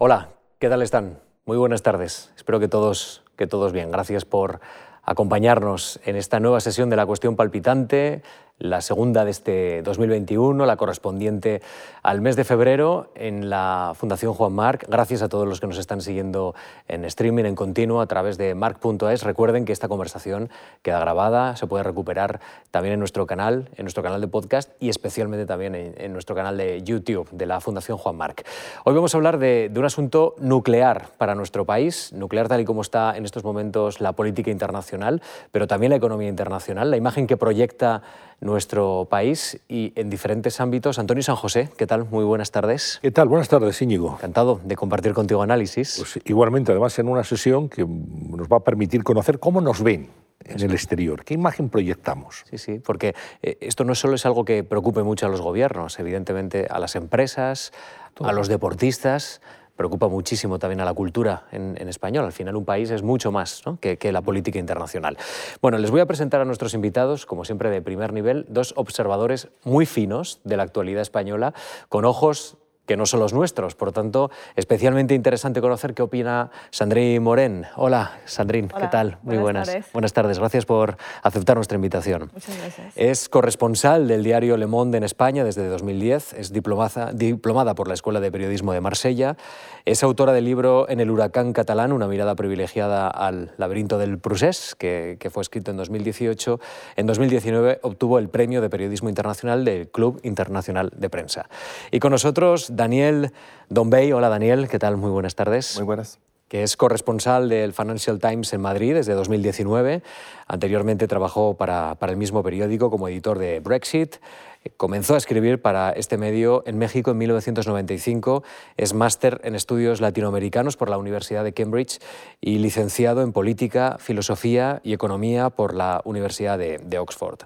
Hola, ¿qué tal están? Muy buenas tardes. Espero que todos, que todos bien. Gracias por acompañarnos en esta nueva sesión de la cuestión palpitante, la segunda de este 2021, la correspondiente al mes de febrero en la Fundación Juan Marc. Gracias a todos los que nos están siguiendo en streaming, en continuo, a través de marc.es. Recuerden que esta conversación queda grabada, se puede recuperar también en nuestro canal, en nuestro canal de podcast y especialmente también en, nuestro canal de YouTube de la Fundación Juan Marc. Hoy vamos a hablar de, de un asunto nuclear para nuestro país, nuclear tal y como está en estos momentos la política internacional, pero también la economía internacional, la imagen que proyecta nuestro país y en diferentes ámbitos. Antonio San José, ¿qué tal? Muy buenas tardes. ¿Qué tal? Buenas tardes, Íñigo. Encantado de compartir contigo análisis. Pues igualmente, además en una sesión que nos va a permitir conocer cómo nos ven en el exterior, qué imagen proyectamos. Sí, sí, porque eh, esto no solo es algo que preocupe mucho a los gobiernos, evidentemente a las empresas, a los deportistas, preocupa muchísimo también a la cultura en, español. Al final un país es mucho más que, que, la política internacional. Bueno, les voy a presentar a nuestros invitados, como siempre de primer nivel, dos observadores muy finos de la actualidad española, con ojos que no son los nuestros. Por lo tanto, especialmente interesante conocer qué opina Sandrine Morén. Hola, Sandrine, ¿qué tal? Muy buenas. Tardes. Buenas tardes, gracias por aceptar nuestra invitación. Muchas gracias. Es corresponsal del diario Le Monde en España desde 2010, es diplomada, diplomada por la Escuela de Periodismo de Marsella, es autora del libro En el huracán catalán, una mirada privilegiada al laberinto del Prusés, que, que fue escrito en 2018. En 2019 obtuvo el premio de Periodismo Internacional del Club Internacional de Prensa. Y con nosotros Daniel Dombey. Hola Daniel, ¿qué tal? Muy buenas tardes. Muy buenas que es corresponsal del Financial Times en Madrid desde 2019. Anteriormente trabajó para, para, el mismo periódico como editor de Brexit. Comenzó a escribir para este medio en México en 1995. Es máster en estudios latinoamericanos por la Universidad de Cambridge y licenciado en política, filosofía y economía por la Universidad de, de Oxford.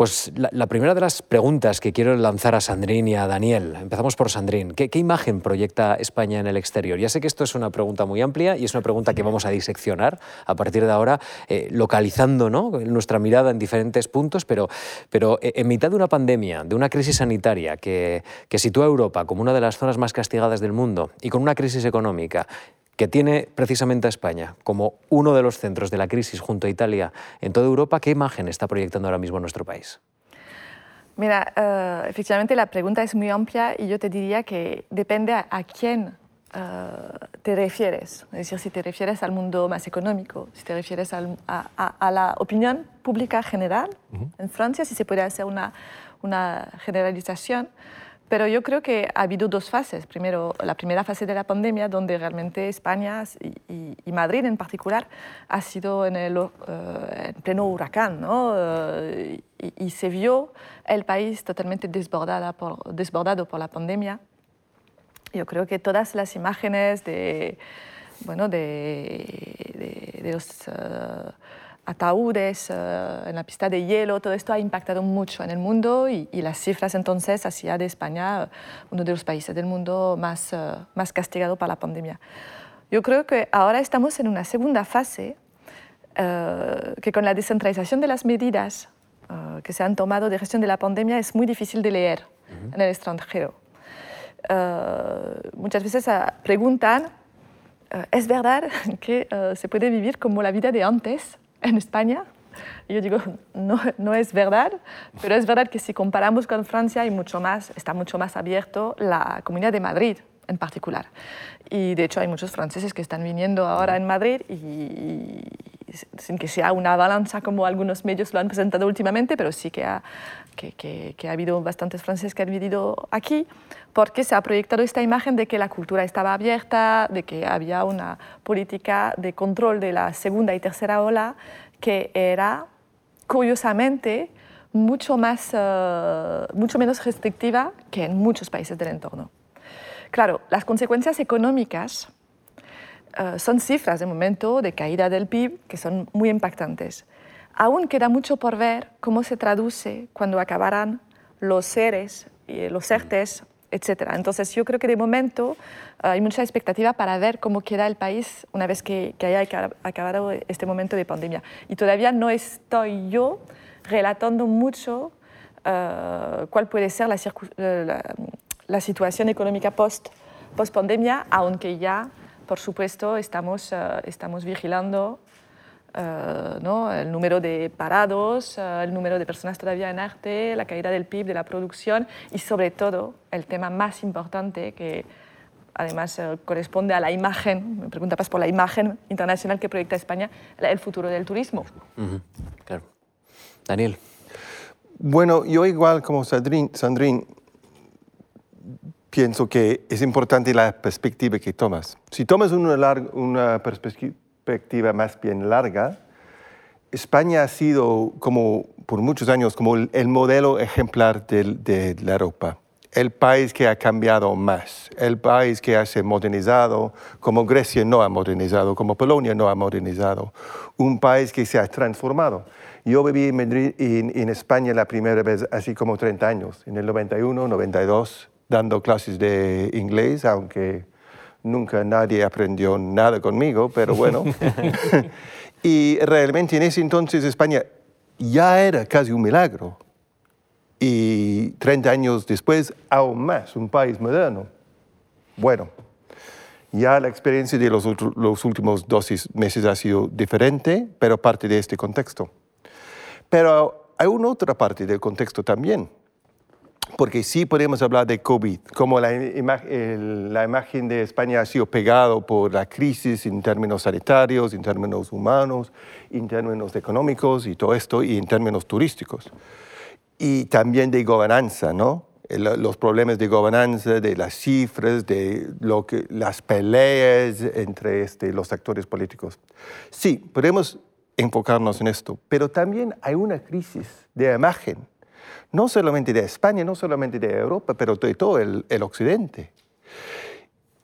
Pues la, primera de las preguntas que quiero lanzar a Sandrine y a Daniel, empezamos por Sandrine, ¿Qué, imagen proyecta España en el exterior? Ya sé que esto es una pregunta muy amplia y es una pregunta que vamos a diseccionar a partir de ahora, eh, localizando ¿no? nuestra mirada en diferentes puntos, pero, pero eh, en mitad de una pandemia, de una crisis sanitaria que, que sitúa a Europa como una de las zonas más castigadas del mundo y con una crisis económica que tiene precisamente a España como uno de los centros de la crisis junto a Italia en toda Europa, ¿qué imagen está proyectando ahora mismo nuestro país? Mira, uh, efectivamente la pregunta es muy amplia y yo te diría que depende a, a quién uh, te refieres. Es decir, si te refieres al mundo más económico, si te refieres al, a, a, a, la opinión pública general uh -huh. en Francia, si se puede hacer una, una generalización. Pero yo creo que ha habido dos fases. Primero, la primera fase de la pandemia, donde realmente España y, y, y Madrid en particular ha sido en el uh, en pleno huracán, ¿no? Uh, y, y, se vio el país totalmente desbordada por, desbordado por la pandemia. Yo creo que todas las imágenes de, bueno, de, de, de los... Uh, ataúdes uh, en la pista de hielo, todo esto ha impactado mucho en el mundo y, y las cifras entonces hacía de España uh, uno de los países del mundo más, uh, más castigado por la pandemia. Yo creo que ahora estamos en una segunda fase que con la descentralización de las medidas que se han tomado de gestión de la pandemia es muy difícil de leer uh -huh. en el extranjero. muchas veces preguntan, ¿es verdad que se puede vivir como la vida de antes? En España. Yo digo, no, es verdad, pero es verdad que si comparamos con Francia hay mucho más, está mucho más abierto la Comunidad de Madrid en particular. Y de hecho hay muchos franceses que están viniendo ahora en Madrid y, sin que sea una balanza como algunos medios lo han presentado últimamente, pero sí que ha, que, que, que ha habido bastantes franceses que han vivido aquí, porque se ha proyectado esta imagen de que la cultura estaba abierta, de que había una política de control de la segunda y tercera ola que era, curiosamente, mucho, más, uh, mucho menos restrictiva que en muchos países del entorno. Claro, las consecuencias económicas uh, son cifras de momento de caída del PIB que son muy impactantes. Aún queda mucho por ver cómo se traduce cuando acabarán los seres, los ERTES, etc. Entonces yo creo que de momento uh, hay mucha expectativa para ver cómo queda el país una vez que, que haya acabado este momento de pandemia. Y todavía no estoy yo relatando mucho uh, cuál puede ser la, situación económica post post-pandemia, aunque ya, por supuesto, estamos, estamos vigilando ¿no? el número de parados, el número de personas todavía en arte, la caída del PIB, de la producción y sobre todo el tema más importante que además eh, corresponde a la imagen, me preguntabas por la imagen internacional que proyecta España, el futuro del turismo. Claro. Daniel. Bueno, yo igual como Sandrín, pienso que es importante la perspectiva que tomas. Si tomas una, una perspectiva más bien larga, España ha sido como por muchos años como el, modelo ejemplar de, de la Europa el país que ha cambiado más, el país que ha modernizado, como Grecia no ha modernizado, como Polonia no ha modernizado, un país que se ha transformado. Yo viví en, Madrid, en, España la primera vez así como 30 años, en el 91, 92, dando clases de inglés, aunque nunca nadie aprendió nada conmigo, pero bueno. y realmente en ese entonces España ya era casi un milagro y 30 años después, aún más, un país moderno. Bueno, ya la experiencia de los, los últimos 12 meses ha sido diferente, pero parte de este contexto. Pero hay una otra parte del contexto también, porque sí podemos hablar de COVID, como la, la imagen de España ha sido pegado por la crisis en términos sanitarios, en términos humanos, en términos económicos y todo esto, y en términos turísticos y también de gobernanza, ¿no? los problemas de gobernanza, de las cifras, de lo que, las peleas entre este, los actores políticos. Sí, podemos enfocarnos en esto, pero también hay una crisis de imagen, no solamente de España, no solamente de Europa, pero de todo el, el occidente.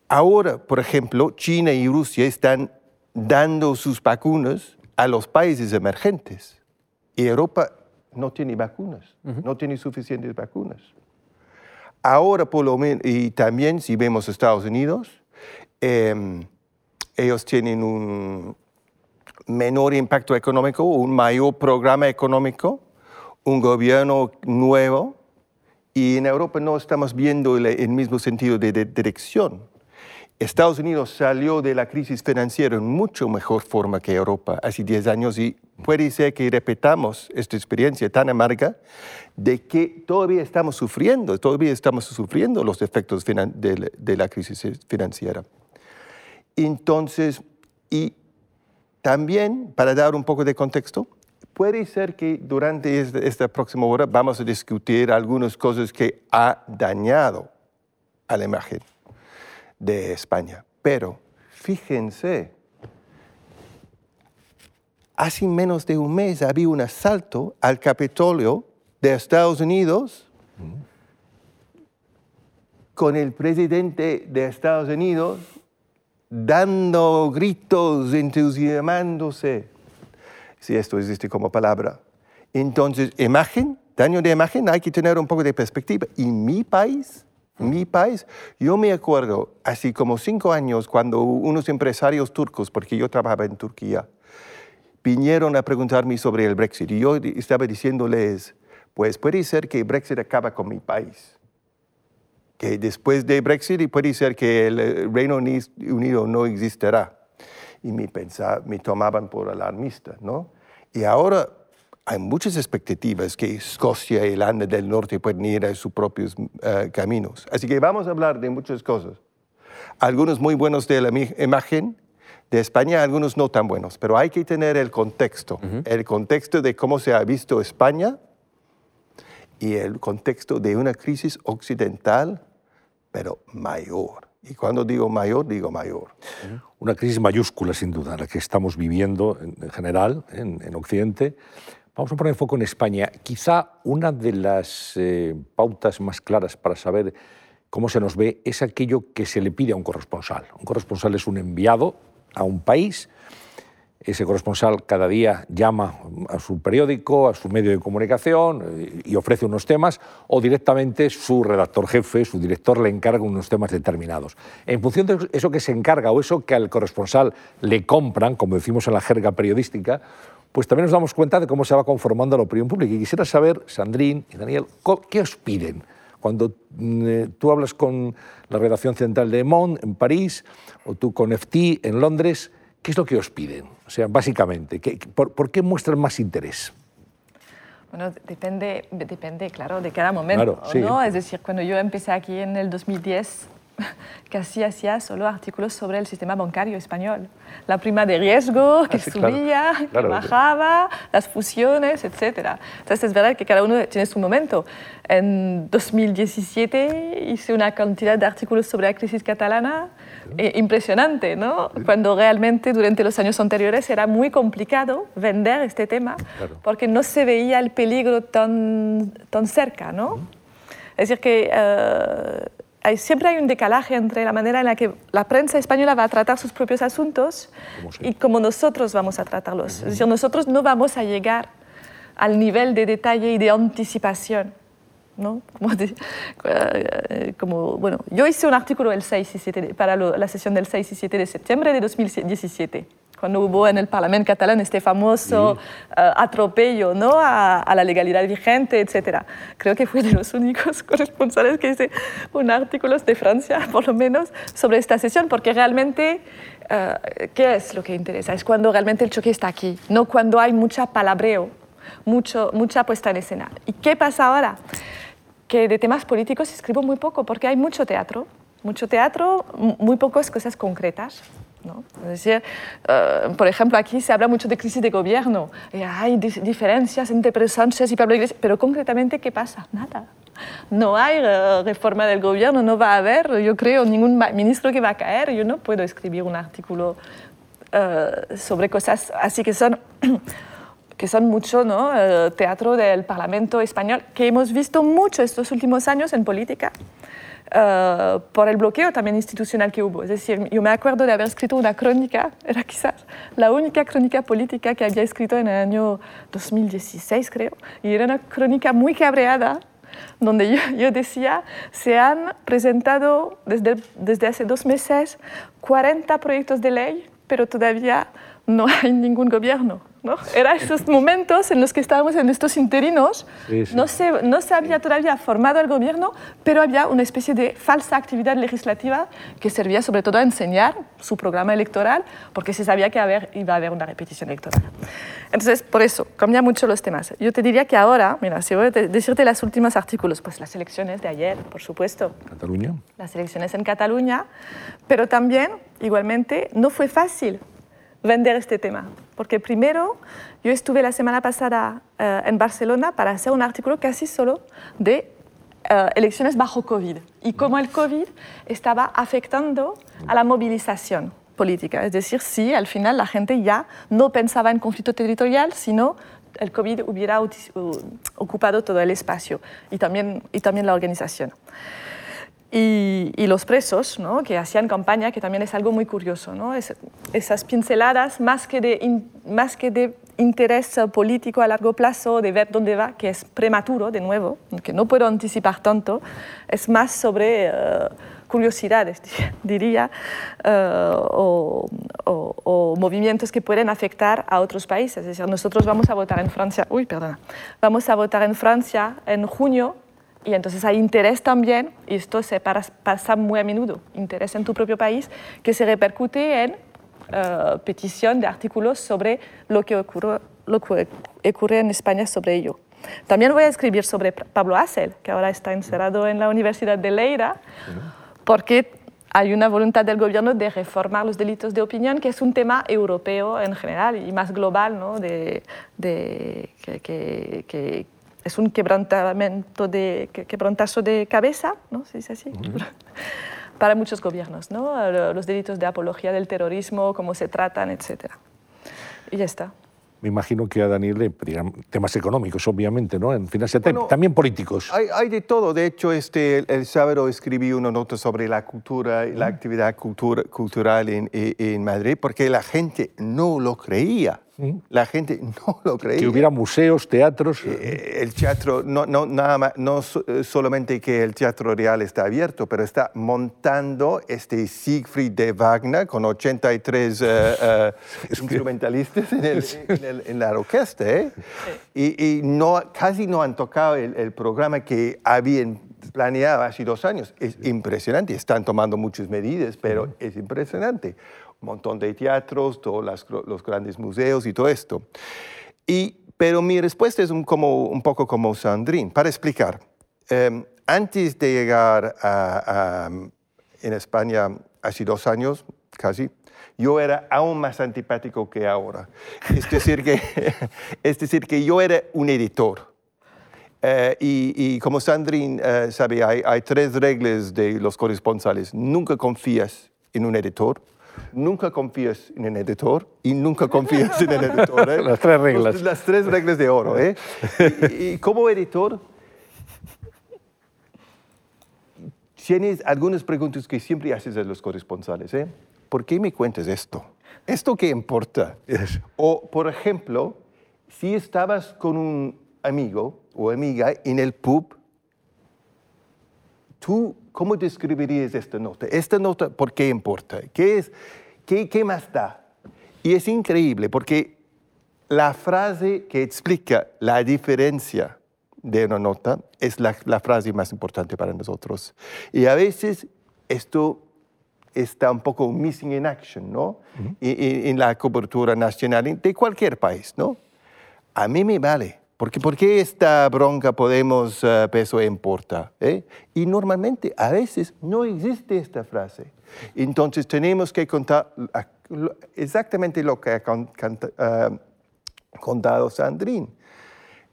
Ahora, por ejemplo, China y Rusia están dando sus vacunas a los países emergentes y Europa no tiene vacunas, no tiene suficientes vacunas. Ahora, por lo menos, y también si vemos Estados Unidos, em, ellos tienen un menor impacto económico, un mayor programa económico, un gobierno nuevo, y en Europa no estamos viendo el, mismo sentido de dirección. Estados Unidos salió de la crisis financiera en mucho mejor forma que Europa hace 10 años y puede ser que repetamos esta experiencia tan amarga de que todavía estamos sufriendo, todavía estamos sufriendo los efectos de, la crisis financiera. Entonces, y también, para dar un poco de contexto, puede ser que durante esta próxima hora vamos a discutir algunas cosas que ha dañado a la imagen de España. Pero fíjense, hace menos de un mes había un asalto al Capitolio de Estados Unidos con el presidente de Estados Unidos dando gritos, entusiasmándose, si esto existe como palabra. Entonces, imagen, daño de imagen, hay que tener un poco de perspectiva. Y mi país mi país. Yo me acuerdo, así como cinco años, cuando unos empresarios turcos, porque yo trabajaba en Turquía, vinieron a preguntarme sobre el Brexit y yo estaba diciéndoles, pues puede ser que Brexit acaba con mi país, que después de Brexit puede ser que el eh, Reino Unido no existirá. Y me, pensaba, me tomaban por alarmista, ¿no? Y ahora hay muchas expectativas que Escocia y Irlanda del Norte pueden ir a sus propios eh, caminos. Así que vamos a hablar de muchas cosas. Algunos muy buenos de la imagen de España, algunos no tan buenos, pero hay que tener el contexto, el contexto de cómo se ha visto España y el contexto de una crisis occidental, pero mayor. Y cuando digo mayor, digo mayor. Una crisis mayúscula, sin duda, la que estamos viviendo en general en, en Occidente Vamos a poner foco en España. Quizá una de las eh, pautas más claras para saber cómo se nos ve es aquello que se le pide a un corresponsal. Un corresponsal es un enviado a un país. Ese corresponsal cada día llama a su periódico, a su medio de comunicación eh, y ofrece unos temas, o directamente su redactor jefe, su director, le encarga unos temas determinados. En función de eso que se encarga o eso que al corresponsal le compran, como decimos en la jerga periodística, pues también nos damos cuenta de cómo se va conformando la opinión pública. Y quisiera saber, Sandrín y Daniel, ¿qué os piden Cuando mm, tú hablas con la redacción central de Monde en París o tú con FT en Londres, ¿qué es lo que os piden? O sea, básicamente, por, por, qué muestran más interés? Bueno, depende, depende, claro, de cada momento, ¿no? Es decir, cuando yo empecé aquí en el 2010, casi hacía solo artículos sobre el sistema bancario español. La prima de riesgo que ah, subía, que bajaba, las fusiones, etc. Entonces es verdad que cada uno tiene su momento. En 2017 hice una cantidad de artículos sobre la crisis catalana eh, impresionante, ¿no? Cuando realmente durante los años anteriores era muy complicado vender este tema porque no se veía el peligro tan, tan cerca, ¿no? Es decir, que eh, siempre hay un decalaje entre la manera en la que la prensa española va a tratar sus propios asuntos y cómo nosotros vamos a tratarlos. Es decir, nosotros no vamos a llegar al nivel de detalle y de anticipación. ¿No? Como, eh, como bueno, yo hice un artículo el 6 y 7 para la sesión del 6 y 7 de septiembre de 2017 cuando hubo en el Parlamento catalán este famoso eh, atropello ¿no? a, la legalidad vigente, etc. Creo que fui de los únicos corresponsales que hice un artículo de Francia, por lo menos, sobre esta sesión, porque realmente, eh, ¿qué es lo que interesa? Es cuando realmente el choque está aquí, no cuando hay mucha palabreo, mucho, mucha puesta en escena. ¿Y qué pasa ahora? Que de temas políticos escribo muy poco, porque hay mucho teatro, mucho teatro, muy pocas cosas concretas. Es decir, eh, por ejemplo, aquí se habla mucho de crisis de gobierno, y hay diferencias entre Sánchez y Pablo Iglesias, pero concretamente, ¿qué pasa? Nada. No hay eh, reforma del gobierno, no va a haber, yo creo, ningún ministro que va a caer. Yo no puedo escribir un artículo eh, sobre cosas así que son que son mucho ¿no? teatro del Parlamento español, que hemos visto mucho estos últimos años en política. Eh, por el bloqueo también institucional que hubo. Es decir, yo me acuerdo de haber escrito una crónica, era quizás la única crónica política que había escrito en el año 2016, creo, y era una crónica muy cabreada, donde yo, yo decía, se han presentado desde, desde hace dos meses 40 proyectos de ley, pero todavía no hay ningún gobierno. ¿No? Era esos momentos en los que estábamos en estos interinos, No, se, no se había todavía formado el gobierno, pero había una especie de falsa actividad legislativa que servía sobre todo a enseñar su programa electoral, porque se sabía que haber, iba a haber una repetición electoral. Entonces, por eso, cambian mucho los temas. Yo te diría que ahora, mira, si voy a decirte los últimos artículos, pues las elecciones de ayer, por supuesto. Cataluña. Las elecciones en Cataluña, pero también, igualmente, no fue fácil vender este tema. Porque primero, yo estuve la semana pasada eh, en Barcelona para hacer un artículo casi solo de eh, elecciones bajo COVID y cómo el COVID estaba afectando a la movilización política. Es decir, si al final la gente ya no pensaba en conflicto territorial, sino el COVID hubiera ocupado todo el espacio y también, y también la organización y, los presos ¿no? que hacían campaña, que también es algo muy curioso. ¿no? esas pinceladas, más que, de más que de interés político a largo plazo, de ver dónde va, que es prematuro, de nuevo, que no puedo anticipar tanto, es más sobre uh, curiosidades, diría, eh, o, o, movimientos que pueden afectar a otros países. Es decir, nosotros vamos a votar en Francia, uy, perdona, vamos a votar en Francia en junio y entonces hay interés también, y esto se pasa muy a menudo, interés en tu propio país, que se repercute en uh, petición de artículos sobre lo que, ocurre, lo que ocurre en España sobre ello. También voy a escribir sobre Pablo Hassel, que ahora está encerrado en la Universidad de Leira, porque hay una voluntad del gobierno de reformar los delitos de opinión, que es un tema europeo en general y más global, ¿no? de, de que, que, es un quebrantamiento de, quebrantazo de cabeza, ¿no? ¿Se dice así? Para muchos gobiernos, ¿no? Los delitos de apología del terrorismo, cómo se tratan, etc. Y ya está. Me imagino que a Daniel le pedirán temas económicos, obviamente, ¿no? En financiación, también políticos. Hay, de todo. De hecho, este, el sábado escribí una nota sobre la cultura y la actividad cultural en, en Madrid, porque la gente no lo creía. La gente no lo creía. Que hubiera museos, teatros. Eh, eh, el teatro, no, no, nada más, no eh, solamente que el Teatro Real está abierto, pero está montando este Siegfried de Wagner con 83 instrumentalistas en, la orquesta. Y, no, casi no han tocado el, programa que habían planeado hace dos años. Es impresionante. Están tomando muchas medidas, pero es impresionante. Montón de teatros, todos los grandes museos y todo esto. Y, pero mi respuesta es un, como, un poco como Sandrine, para explicar. Em, antes de llegar a, en España hace dos años, casi, yo era aún más antipático que ahora. Es decir, que, es decir, que yo era un editor. Eh, y, como Sandrine eh, sabe, hay, hay, tres reglas de los corresponsales. Nunca confías en un editor, nunca confías en un editor y nunca confías en el editor. ¿eh? Las tres reglas. las tres reglas de oro. ¿eh? y, y, como editor, tienes algunas preguntas que siempre haces a los corresponsales. ¿eh? ¿Por qué me cuentas esto? ¿Esto qué importa? O, por ejemplo, si estabas con un amigo o amiga en el pub, ¿tú cómo describirías esta nota? Esta nota, ¿por qué importa? ¿Qué, es, qué, qué más da? Y es increíble porque la frase que explica la diferencia de una nota es la, la, frase más importante para nosotros. Y a veces esto está un poco missing in action, ¿no? en, la cobertura nacional de cualquier país, ¿no? A mí me vale. Porque, ¿Por qué esta bronca Podemos uh, peso importa? ¿eh? Y normalmente, a veces, no existe esta frase. Entonces tenemos que contar exactamente lo que ha uh, contado Sandrine.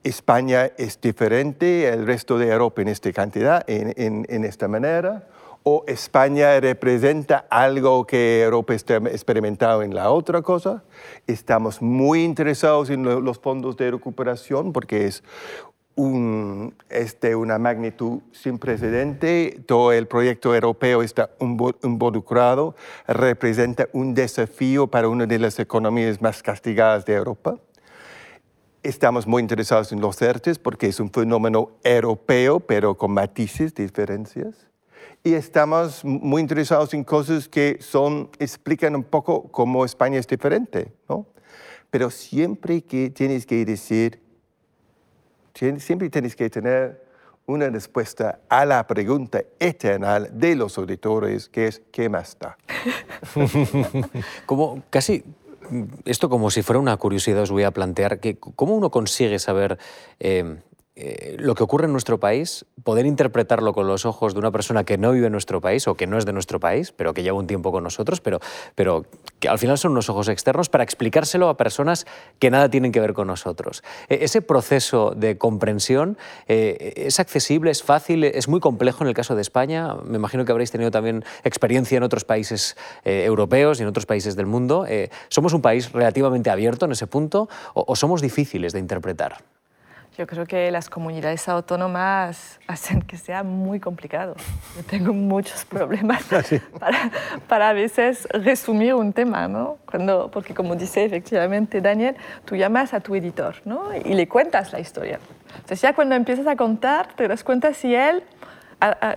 España es diferente el resto de Europa en esta cantidad, en, en, en esta manera o España representa algo que Europa está experimentado en la otra cosa. Estamos muy interesados en los fondos de recuperación porque es un, una magnitud sin precedente. Todo el proyecto europeo está involucrado, representa un desafío para una de las economías más castigadas de Europa. Estamos muy interesados en los ERTES porque es un fenómeno europeo, pero con matices, diferencias y estamos muy interesados en cosas que son, explican un poco cómo España es diferente, ¿no? Pero siempre que tienes que decir, siempre tienes que tener una respuesta a la pregunta eterna de los auditores, que es ¿qué más da? como casi esto como si fuera una curiosidad os voy a plantear que cómo uno consigue saber eh, eh, lo que ocurre en nuestro país, poder interpretarlo con los ojos de una persona que no vive en nuestro país o que no es de nuestro país, pero que lleva un tiempo con nosotros, pero, pero que al final son unos ojos externos para explicárselo a personas que nada tienen que ver con nosotros. E, ese proceso de comprensión eh, es accesible, es fácil, es muy complejo en el caso de España. Me imagino que habréis tenido también experiencia en otros países eh, europeos y en otros países del mundo. ¿Somos un país relativamente abierto en ese punto o somos difíciles de interpretar? Yo creo que las comunidades autónomas hacen que sea muy complicado. Yo tengo muchos problemas ah, para, para, a veces resumir un tema, ¿no? Cuando, porque como dice efectivamente Daniel, tú llamas a tu editor ¿no? y le cuentas la historia. Entonces ya cuando empiezas a contar, te das cuenta si él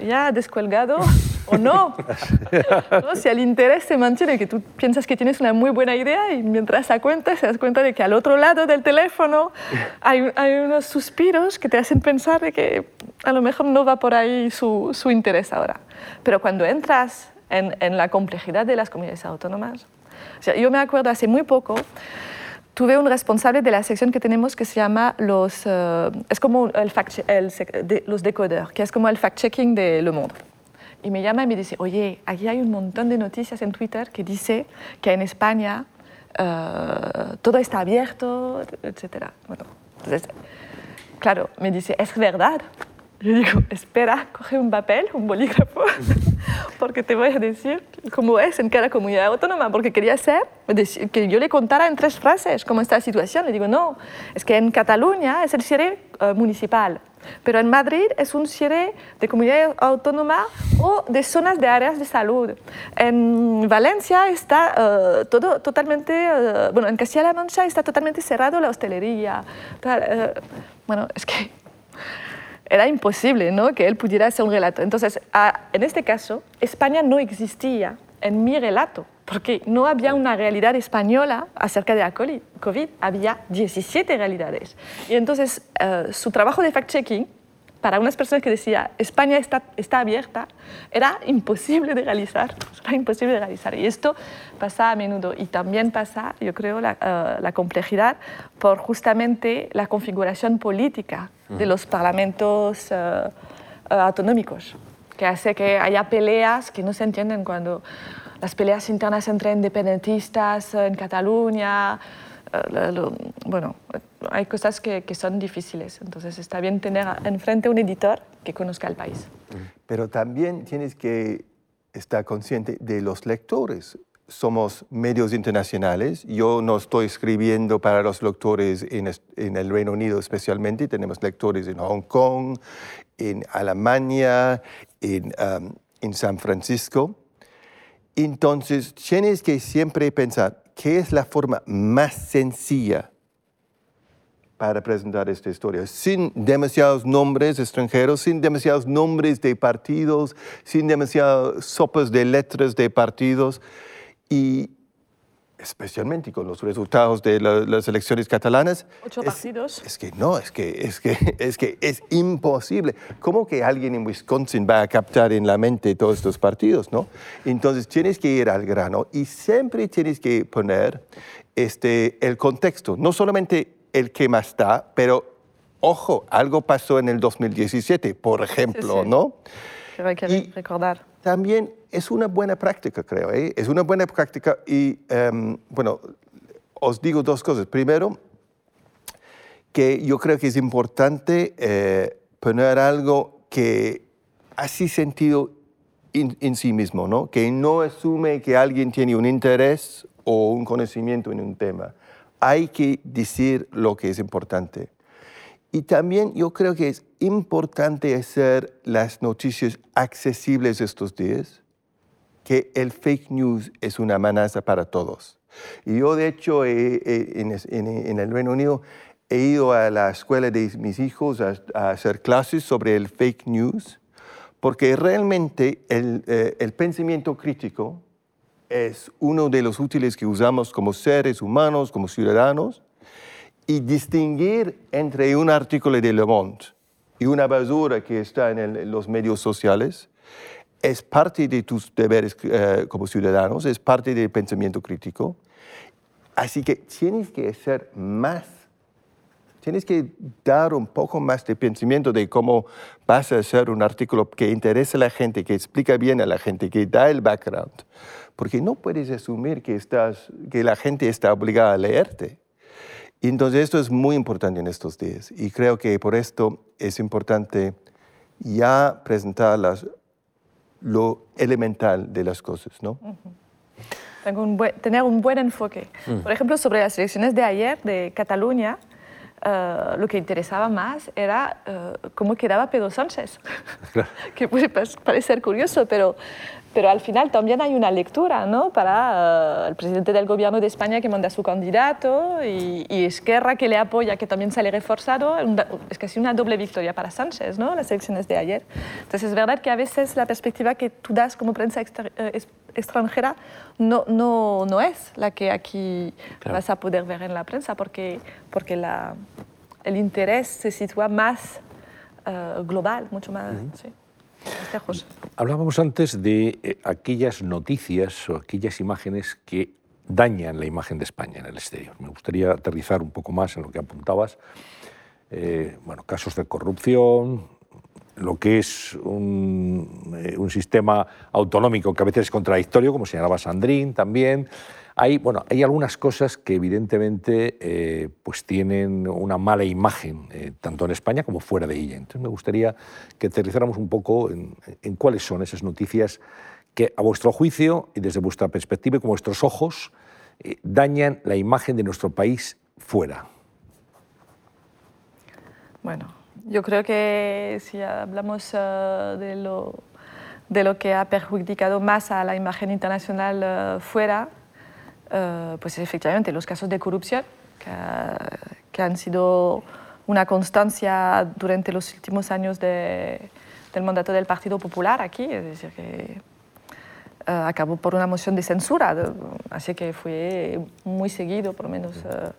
ya descolgado o no. Si el interés se mantiene, que tú piensas que tienes una muy buena idea y mientras la cuentas te das cuenta de que al otro lado del teléfono hay, hay unos suspiros que te hacen pensar de que a lo mejor no va por ahí su, su interés ahora. Pero cuando entras en, en, la complejidad de las comunidades autónomas, o sea, yo me acuerdo hace muy poco, tuve un responsable de la sección que tenemos que se llama los, uh, es como el fact el, de, los decoders, que es como el fact-checking de Le Monde. Y me llama y me dice, oye, aquí hay un montón de noticias en Twitter que dice que en España uh, todo está abierto, etc. Bueno, entonces, claro, me dice, ¿es verdad? Yo digo, espera, coge un papel, un bolígrafo, porque te voy a decir cómo es en cada comunidad autónoma, porque quería ser que yo le contara en tres frases cómo está la situación. Le digo, no, es que en Cataluña es el cierre uh, municipal, pero en Madrid es un cierre de comunidad autónoma o de zonas de áreas de salud. En Valencia está uh, todo totalmente, uh, bueno, en Castilla-La Mancha está totalmente cerrado la hostelería. bueno, es que era imposible ¿no? que él pudiera hacer un relato. Entonces, en este caso, España no existía en mi relato, porque no había una realidad española acerca de la COVID, había 17 realidades. Y entonces, eh, su trabajo de fact-checking para unas personas que decían España está, está abierta, era imposible de realizar, era imposible de realizar. Y esto pasa a menudo y también pasa, yo creo, la, eh, la complejidad por justamente la configuración política de los parlamentos uh, autonómicos, que hace que haya peleas que no se entienden cuando las peleas internas entre independentistas en Cataluña, bueno, hay cosas que, que, son difíciles, entonces está bien tener enfrente un editor que conozca el país. Pero también tienes que estar consciente de los lectores. Somos medios internacionales, yo no estoy escribiendo para los lectores en, en el Reino Unido especialmente, tenemos lectores en Hong Kong, en Alemania, en, um, en San Francisco. Entonces, tienes que siempre pensar, ¿qué es la forma más sencilla para presentar esta historia? Sin demasiados nombres extranjeros, sin demasiados nombres de partidos, sin demasiadas sopas de letras de partidos y especialmente con los resultados de las elecciones catalanas. Ocho partidos. Es que no, es que, es que es que es imposible. ¿Cómo que alguien en Wisconsin va a captar en la mente todos estos partidos, no? Entonces tienes que ir al grano y siempre tienes que poner este, el contexto, no solamente el que más está, pero ojo, algo pasó en el 2017, por ejemplo, ¿no? hay que recordar. También es una buena práctica, creo. ¿eh? Es una buena práctica y, um, bueno, os digo dos cosas. Primero, que yo creo que es importante eh, poner algo que hace sentido en sí mismo, ¿no? que no asume que alguien tiene un interés o un conocimiento en un tema. Hay que decir lo que es importante. Y también yo creo que es importante hacer las noticias accesibles estos días que el fake news es una amenaza para todos. Y yo, de hecho, en, el Reino Unido he ido a la escuela de mis hijos a, hacer clases sobre el fake news, porque realmente el, eh, el pensamiento crítico es uno de los útiles que usamos como seres humanos, como ciudadanos, y distinguir entre un artículo de Le Monde y una basura que está en los medios sociales es parte de tus deberes eh, como ciudadanos, es parte del pensamiento crítico. Así que tienes que hacer más. Tienes que dar un poco más de pensamiento de cómo vas a hacer un artículo que interese a la gente, que explica bien a la gente, que da el background. Porque no puedes asumir que, estás, que la gente está obligada a leerte. Entonces esto es muy importante en estos días. Y creo que por esto es importante ya presentar las lo elemental de las cosas, ¿no? tener un buen enfoque. Mm. Por ejemplo, sobre las elecciones de ayer de Cataluña, eh, lo que interesaba más era eh, cómo quedaba Pedro Sánchez, que puede parecer curioso, pero pero al final también hay una lectura ¿no? para uh, el presidente del gobierno de España que manda a su candidato y, y, Esquerra que le apoya, que también sale reforzado. Es casi una doble victoria para Sánchez, ¿no? las elecciones de ayer. Entonces es verdad que a veces la perspectiva que tú das como prensa eh, extranjera no, no, no, es la que aquí vas a poder ver en la prensa porque, porque la, el interés se sitúa más uh, global, mucho más. sí. Hablábamos antes de eh, aquellas noticias o aquellas imágenes que dañan la imagen de España en el exterior. Me gustaría aterrizar un poco más en lo que apuntabas. Eh, bueno, casos de corrupción, lo que es un, eh, un, sistema autonómico que a veces es contradictorio, como señalaba Sandrín también, hay, bueno, hay algunas cosas que evidentemente eh, pues tienen una mala imagen, eh, tanto en España como fuera de ella. Entonces me gustaría que aterrizáramos un poco en, cuáles son esas noticias que a vuestro juicio y desde vuestra perspectiva y con vuestros ojos eh, dañan la imagen de nuestro país fuera. Bueno, yo creo que si hablamos de, lo, de lo que ha perjudicado más a la imagen internacional fuera, eh, pues efectivamente los casos de corrupción que, han sido una constancia durante los últimos años del mandato del Partido Popular aquí, es decir, que eh, acabó por una moción de censura, así que fue muy seguido, por lo menos. Eh,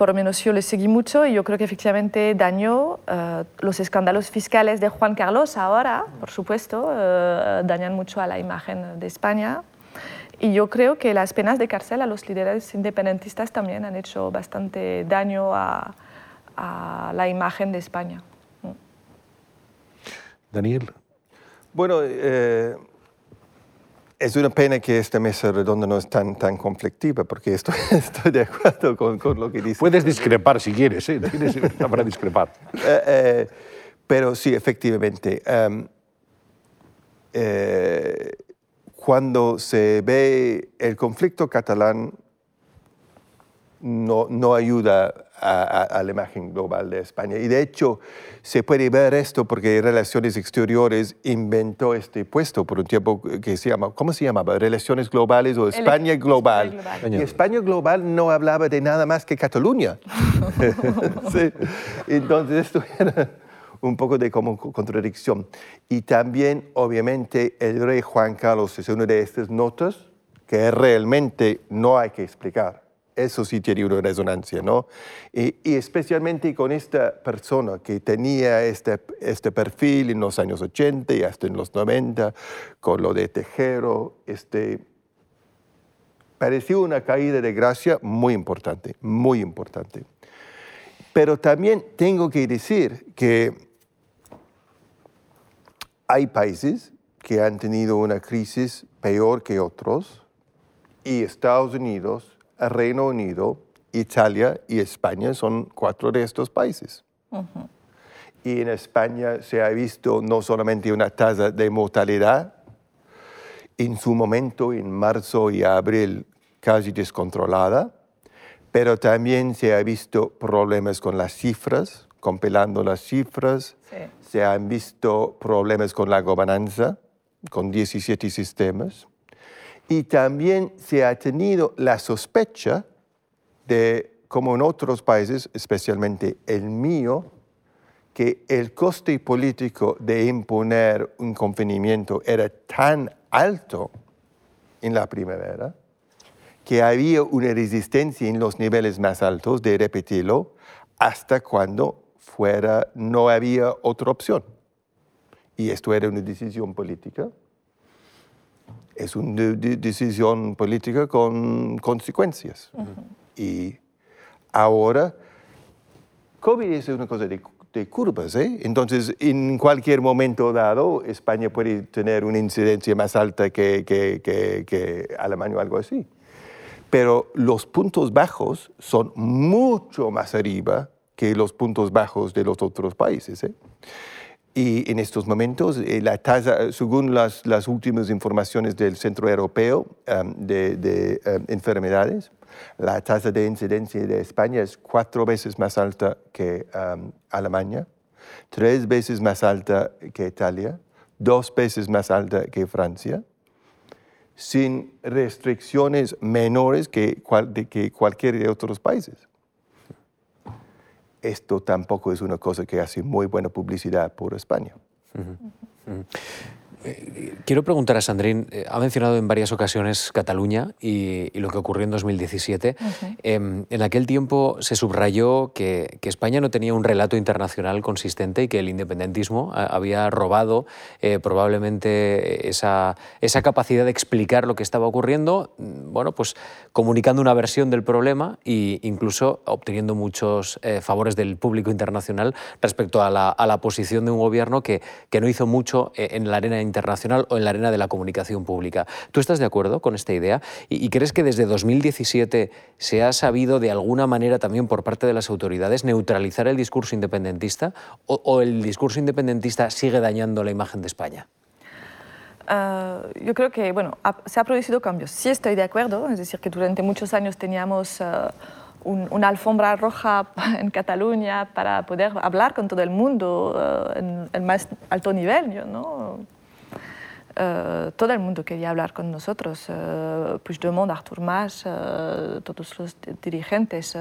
por menos yo le seguí mucho y yo creo que efectivamente dañó eh, los escándalos fiscales de Juan Carlos ahora, por supuesto, eh, dañan mucho a la imagen de España. Y yo creo que las penas de cárcel a los líderes independentistas también han hecho bastante daño a, a la imagen de España. Daniel. Bueno, eh, es una pena que esta mesa redonda no es tan, tan conflictiva, porque estoy, estoy de acuerdo con, con, lo que dice. Puedes discrepar si quieres, ¿eh? tienes para discrepar. Eh, eh, pero sí, efectivamente. Um, eh, cuando se ve el conflicto catalán, no, no ayuda a, la imagen global de España. Y de hecho, se puede ver esto porque Relaciones Exteriores inventó este puesto por un tiempo que se llama, ¿cómo se llamaba? Relaciones Globales o España Global. Y España Global no hablaba de nada más que Cataluña. Entonces, esto era un poco de contradicción. Y también, obviamente, el rey Juan Carlos es una de estas notas que realmente no hay que explicar eso sí tiene una resonancia, ¿no? Y, especialmente con esta persona que tenía este, este perfil en los años 80 y hasta en los 90, con lo de Tejero, este, pareció una caída de gracia muy importante, muy importante. Pero también tengo que decir que hay países que han tenido una crisis peor que otros y Estados Unidos Reino Unido, Italia y España son cuatro de estos países. Y en España se ha visto no solamente una tasa de mortalidad, en su momento, en marzo y abril, casi descontrolada, pero también se ha visto problemas con las cifras, compilando las cifras, se han visto problemas con la gobernanza, con 17 sistemas, y también se ha tenido la sospecha de, como en otros países, especialmente el mío, que el coste político de imponer un confinamiento era tan alto en la primavera que había una resistencia en los niveles más altos de repetirlo hasta cuando fuera, no había otra opción. Y esto era una decisión política es una decisión política con consecuencias. Y ahora, COVID es una cosa de, curvas, ¿eh? Entonces, en cualquier momento dado, España puede tener una incidencia más alta que, que, que Alemania o algo así. Pero los puntos bajos son mucho más arriba que los puntos bajos de los otros países. ¿eh? Y en estos momentos, eh, la tasa, según las, las, últimas informaciones del Centro Europeo um, de, um, Enfermedades, la tasa de incidencia de España es cuatro veces más alta que um, Alemania, tres veces más alta que Italia, dos veces más alta que Francia, sin restricciones menores que, cual, de, que cualquier de otros países esto tampoco es una cosa que hace muy buena publicidad por España. Eh, quiero preguntar a Sandrín, eh, ha mencionado en varias ocasiones Cataluña y, lo que ocurrió en 2017. Em, en aquel tiempo se subrayó que, España no tenía un relato internacional consistente y que el independentismo había robado eh, probablemente esa, esa, capacidad de explicar lo que estaba ocurriendo, mm, bueno, pues comunicando una versión del problema e incluso obteniendo muchos favores del público internacional respecto a la, a la, posición de un gobierno que, que no hizo mucho en la arena internacional o en la arena de la comunicación pública. ¿Tú estás de acuerdo con esta idea? ¿Y, crees que desde 2017 se ha sabido de alguna manera también por parte de las autoridades neutralizar el discurso independentista o, el discurso independentista sigue dañando la imagen de España? Ah, yo creo que bueno, se ha producido cambios. Sí estoy de acuerdo, es decir, que durante muchos años teníamos ah, una alfombra roja en Cataluña para poder hablar con todo el mundo ah, en el más alto nivel. ¿no? Eh, todo el mundo quería hablar con nosotros. Uh, Puigdemont, Artur Mas, uh, todos los dirigentes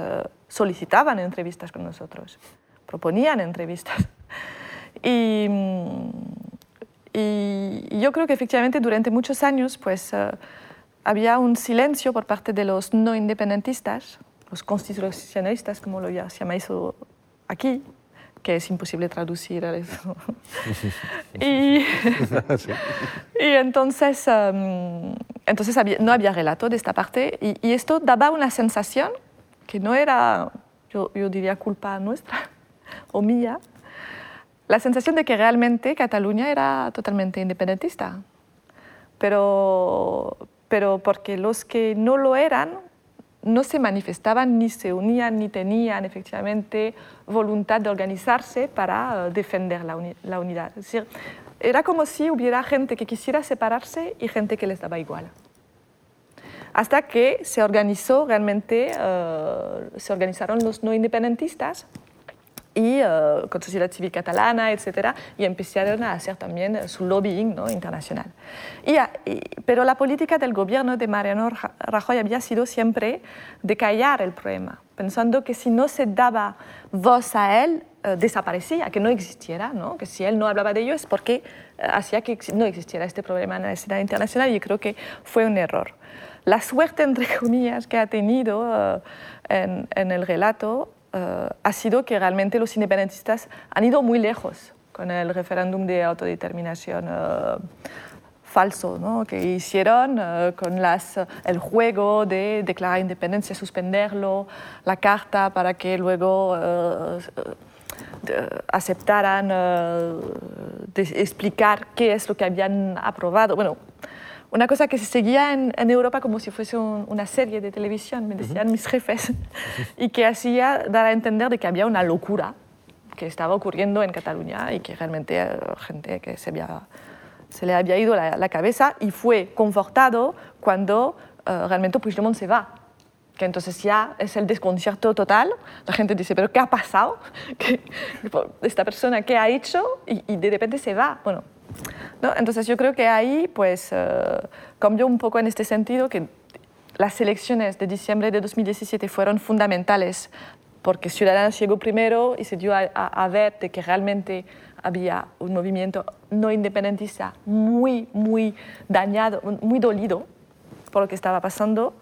solicitaban entrevistas con nosotros, proponían entrevistas. y, y, yo creo que efectivamente durante muchos años pues, había un silencio por parte de los no independentistas los constitucionalistas, como lo llamáis aquí, que es imposible traducir eso. y, y, entonces, um, entonces no había relato de esta parte y, esto daba una sensación que no era, yo, yo, diría, culpa nuestra o mía, la sensación de que realmente Cataluña era totalmente independentista. Pero, pero porque los que no lo eran no se manifestaban, ni se unían, ni tenían efectivamente voluntad de organizarse para eh, defender la, unidad. Es decir, era como si hubiera gente que quisiera separarse y gente que les daba igual. Hasta que se organizó realmente, eh, se organizaron los no independentistas y uh, con sociedad civil catalana, etcétera, y empezaron a hacer también eh, su lobbying ¿no? internacional. Y, pero la política del gobierno de Mariano Rajoy había sido siempre de callar el problema, pensando que si no se daba voz a él, eh, desaparecía, que no existiera, ¿no? que si él no hablaba de ello es porque hacía que no existiera este problema en la escena internacional y creo que fue un error. La suerte, entre comillas, que ha tenido en, en el relato eh, ha sido que realmente los independentistas han ido muy lejos con el referéndum de autodeterminación eh, falso ¿no? que hicieron eh, con las, el juego de declarar independencia, suspenderlo, la carta para que luego aceptaran explicar qué es lo que habían aprobado. Bueno, una cosa que se seguía en, Europa como si fuese una serie de televisión, me decían mis jefes, y que hacía dar a entender de que había una locura que estaba ocurriendo en Cataluña y que realmente eh, gente que se, había, se le había ido la, cabeza y fue confortado cuando uh, realmente Puigdemont se va. Que entonces ya es el desconcierto total. La gente dice, ¿pero qué ha pasado? ¿Esta persona qué ha hecho? Y, y de repente se va. Bueno, entonces yo creo que ahí pues uh, cambió un poco en este sentido que las elecciones de diciembre de 2017 fueron fundamentales porque Ciudadanos llegó primero y se dio a, ver que realmente había un movimiento no independentista muy, muy dañado, muy dolido por lo que estaba pasando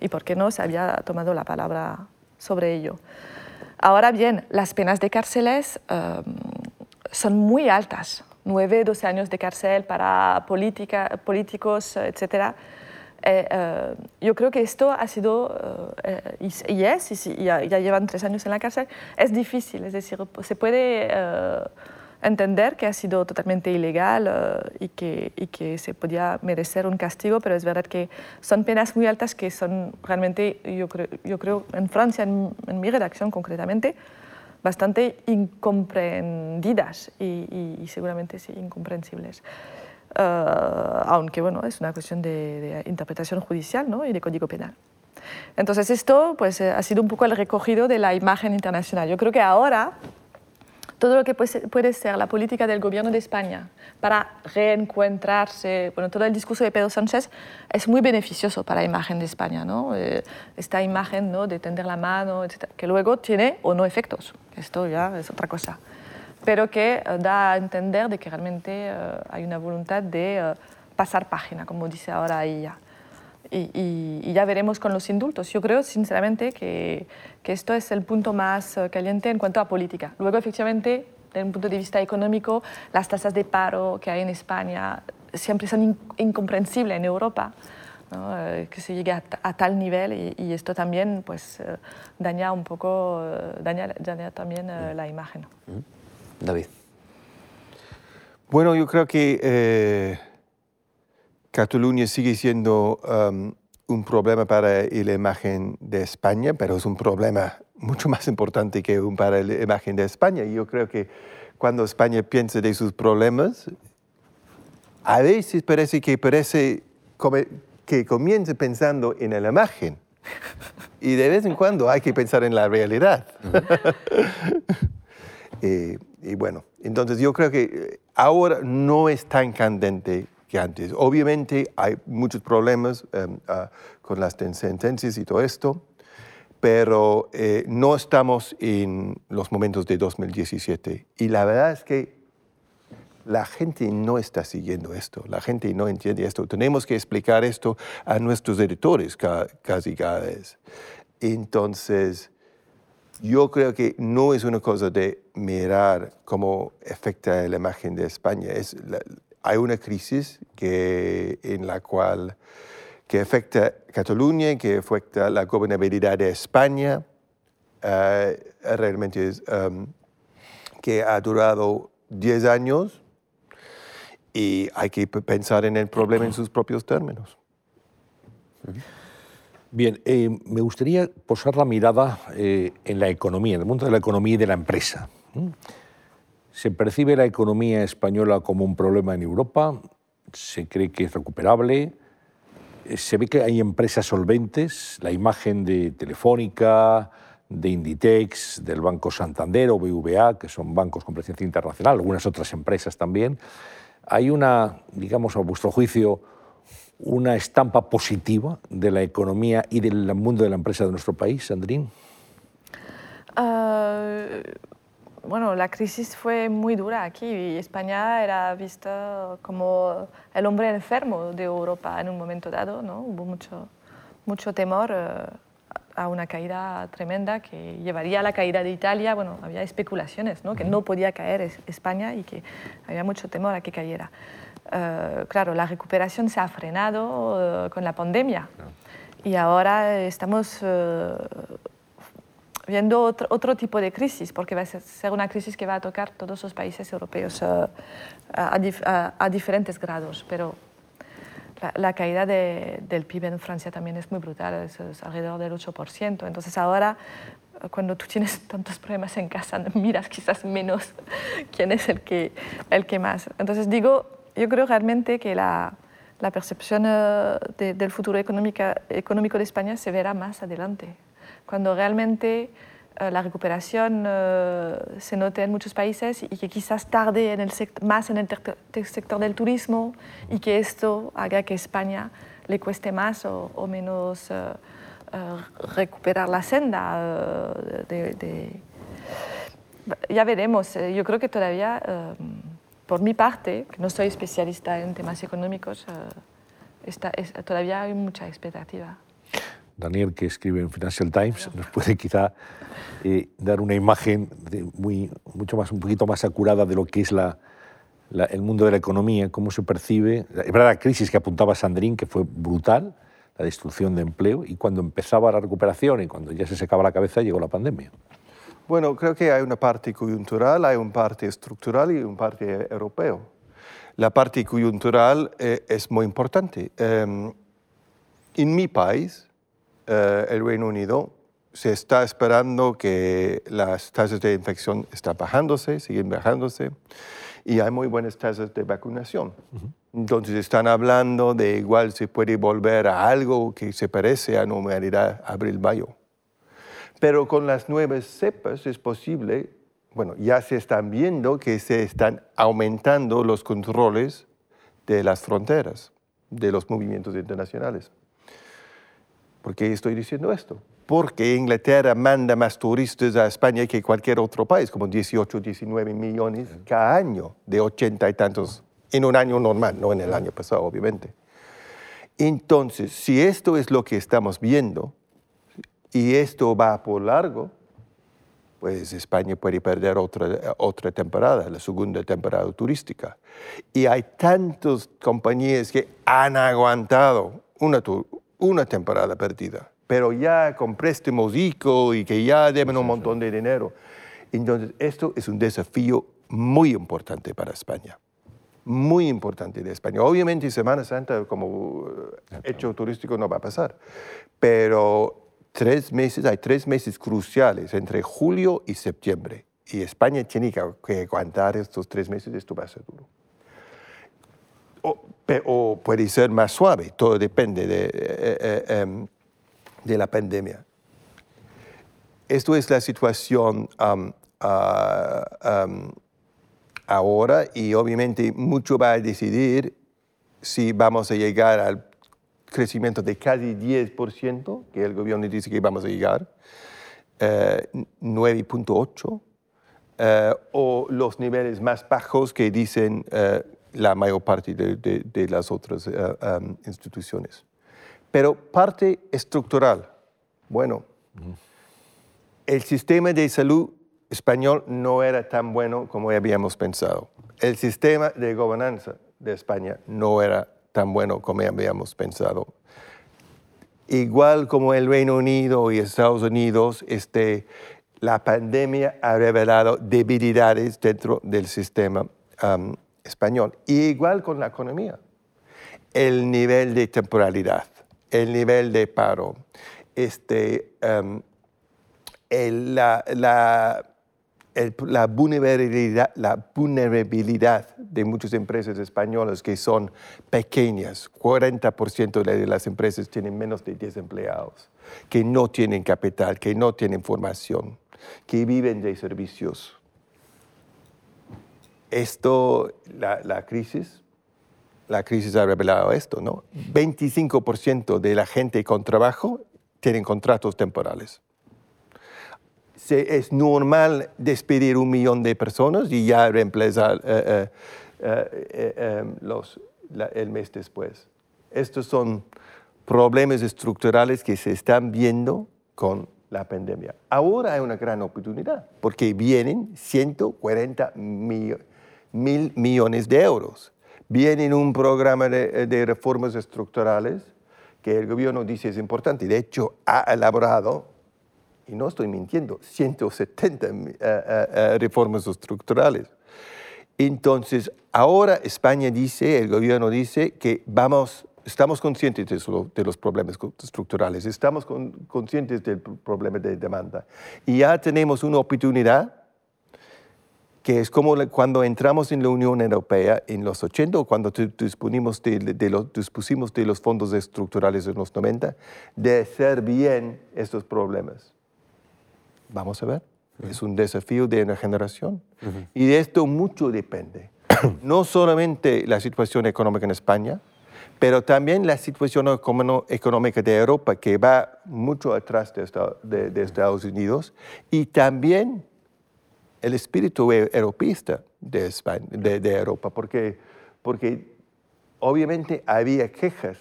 y porque no se había tomado la palabra sobre ello. Ahora bien, las penas de cárceles um, son muy altas 9, 12 años de cárcel para política, políticos, etc. Eh, eh, yo creo que esto ha sido, eh, y, es, y ya, llevan tres años en la cárcel, es difícil, es decir, se puede entender que ha sido totalmente ilegal y, que, y que se podía merecer un castigo, pero es verdad que son penas muy altas que son realmente, yo creo, yo creo en Francia, en, en mi redacción concretamente, bastante incomprendidas y, seguramente sí, incomprensibles. Eh, aunque bueno, es una cuestión de, interpretación judicial ¿no? y de código penal. Entonces esto pues, eh, ha sido un poco el recogido de la imagen internacional. Yo creo que ahora todo lo que puede ser la política del gobierno de España para reencontrarse, bueno, todo el discurso de Pedro Sánchez es muy beneficioso para la imagen de España, ¿no? Eh, esta imagen ¿no? de tender la mano, que luego tiene o no efectos, esto ya es otra cosa, pero que eh, da a entender de que realmente eh, hay una voluntad de pasar página, como dice ahora ella. Y, ya veremos con los indultos. Yo creo, sinceramente, que, que, esto es el punto más eh, caliente en cuanto a política. Luego, efectivamente, desde un punto de vista económico, las tasas de paro que hay en España siempre son incomprensibles en Europa. Eh, que se llegue a, tal nivel y, esto también pues, eh, daña un poco, daña, daña también la imagen. David. Bueno, yo creo que Cataluña sigue siendo um, un problema para la imagen de España, pero es un problema mucho más importante que un para la imagen de España. Y yo creo que cuando España piensa de sus problemas, a veces parece que parece que comienza pensando en la imagen. Y de vez en cuando hay que pensar en la realidad. Eh, y bueno, entonces yo creo que ahora no es tan candente que antes. Obviamente hay muchos problemas em, ah, con las sentencias y todo esto, pero eh, no estamos en los momentos de 2017. Y la verdad es que la gente no está siguiendo esto, la gente no entiende esto. Tenemos que explicar esto a nuestros editores casi cada vez. Entonces, yo creo que no es una cosa de mirar cómo afecta la imagen de España. Es hay una crisis que, en la cual que afecta a Cataluña, que afecta la gobernabilidad de España, eh, realmente es, um, que ha durado 10 años y hay que pensar en el problema en sus propios términos. Bien, eh, me gustaría posar la mirada eh, en la economía, en el mundo de la economía y de la empresa. ¿Se percibe la economía española como un problema en Europa? ¿Se cree que es recuperable? Eh, ¿Se ve que hay empresas solventes? La imagen de Telefónica, de Inditex, del Banco Santander o BVA, que son bancos con presencia internacional, algunas otras empresas también. ¿Hay una, digamos, a vuestro juicio, una estampa positiva de la economía y del mundo de la empresa de nuestro país, Sandrín? Uh, bueno, la crisis fue muy dura aquí y España era vista como el hombre enfermo de Europa en un momento dado, ¿no? Hubo mucho, mucho temor uh, a una caída tremenda que llevaría a la caída de Italia. Bueno, había especulaciones, ¿no? Que no podía caer España y que había mucho temor a que cayera. Uh, claro, la recuperación se ha frenado uh, con la pandemia y ahora estamos viendo otro, otro, tipo de crisis, porque va a ser una crisis que va a tocar todos los países europeos uh, a, a, a, diferentes grados, pero la, la caída de, del PIB en Francia también es muy brutal, es, es, alrededor del 8%. Entonces ahora, cuando tú tienes tantos problemas en casa, miras quizás menos quién es el que, el que más. Entonces digo, yo creo realmente que la, la percepción uh, de, del futuro económico, económico de España se verá más adelante cuando realmente uh, la recuperación uh, se note en muchos países y que quizás tarde en el más en el sector del turismo y que esto haga que España le cueste más o, o menos uh, recuperar la senda de, de... Ya veremos, eh, yo creo que todavía, por mi parte, que no soy especialista en temas económicos, está, es, todavía hay mucha expectativa. Daniel, que escribe en Financial Times, nos puede quizá eh, dar una imagen de muy, mucho más, un poquito más acurada de lo que es la, la, el mundo de la economía, cómo se percibe. Verdad, la crisis que apuntaba Sandrín, que fue brutal, la destrucción de empleo, y cuando empezaba la recuperación y cuando ya se secaba la cabeza, llegó la pandemia. Bueno, creo que hay una parte coyuntural, hay una parte estructural y una parte europeo. La parte coyuntural eh, es muy importante. Eh, en mi país, eh, el Reino Unido, se está esperando que las tasas de infección están bajándose, siguen bajándose, y hay muy buenas tasas de vacunación. Uh -huh. Entonces están hablando de igual se puede volver a algo que se parece a normalidad abril-mayo. Pero con las nuevas cepas es posible, bueno, ya se están viendo que se están aumentando los controles de las fronteras, de los movimientos internacionales. ¿Por qué estoy diciendo esto? Porque Inglaterra manda más turistas a España que cualquier otro país, como 18, 19 millones cada año, de 80 y tantos, en un año normal, no en el año pasado, obviamente. Entonces, si esto es lo que estamos viendo y esto va por largo, pues España puede perder otra, otra temporada, la segunda temporada turística. Y hay tantas compañías que han aguantado una, una temporada perdida, pero ya con préstamos ICO y que ya deben un montón de dinero. Entonces, esto es un desafío muy importante para España, muy importante de España. Obviamente, Semana Santa como hecho turístico no va a pasar, pero tres meses, hay tres meses cruciales entre julio y septiembre, y España tiene que aguantar estos tres meses, esto va a ser duro o, o, puede ser más suave, todo depende de, eh, eh, de la pandemia. Esto es la situación um, uh, um, ahora y obviamente mucho va a decidir si vamos a llegar al crecimiento de casi 10%, que el gobierno dice que vamos a llegar, eh, 9.8%, eh, o los niveles más bajos que dicen eh, la mayor parte de, de, de las otras uh, um, instituciones. Pero parte estructural, bueno, El sistema de salud español no era tan bueno como habíamos pensado. El sistema de gobernanza de España no era tan bueno como habíamos pensado. Igual como el Reino Unido y Estados Unidos, este, la pandemia ha revelado debilidades dentro del sistema um, español. Igual con la economía. El nivel de temporalidad, el nivel de paro, este, um, la, la, la, vulnerabilidad, la vulnerabilidad de muchas empresas españolas que son pequeñas, 40% de las empresas tienen menos de 10 empleados, que no tienen capital, que no tienen formación, que viven de servicios. Esto, la, crisis, la crisis ha revelado esto, ¿no? 25% de la gente con trabajo tienen contratos temporales es normal despedir un millón de personas y ya reemplazar eh, eh, eh, em, el mes después. Estos son problemas estructurales que se están viendo con la pandemia. Ahora hay una gran oportunidad porque vienen 140 mil millones de euros. Viene un programa de, reformas estructurales que el gobierno dice es importante. De hecho, ha elaborado y no estoy mintiendo, 170 eh, eh, eh, reformas estructurales. Entonces, ahora España dice, el gobierno dice que vamos, estamos conscientes de, los problemas estructurales, estamos conscientes del problema de demanda y ya tenemos una oportunidad que es como cuando entramos en la Unión Europea en los 80 o cuando dispusimos de, de, los, dispusimos de los fondos estructurales en los 90, de hacer bien estos problemas. Vamos a ver. Es un desafío de una generación. Y de esto mucho depende. no solamente la situación económica en España, pero también la situación económica de Europa, que va mucho atrás de, Estados Unidos, y también el espíritu e-, europeísta de, España, de, Europa, porque, porque obviamente había quejas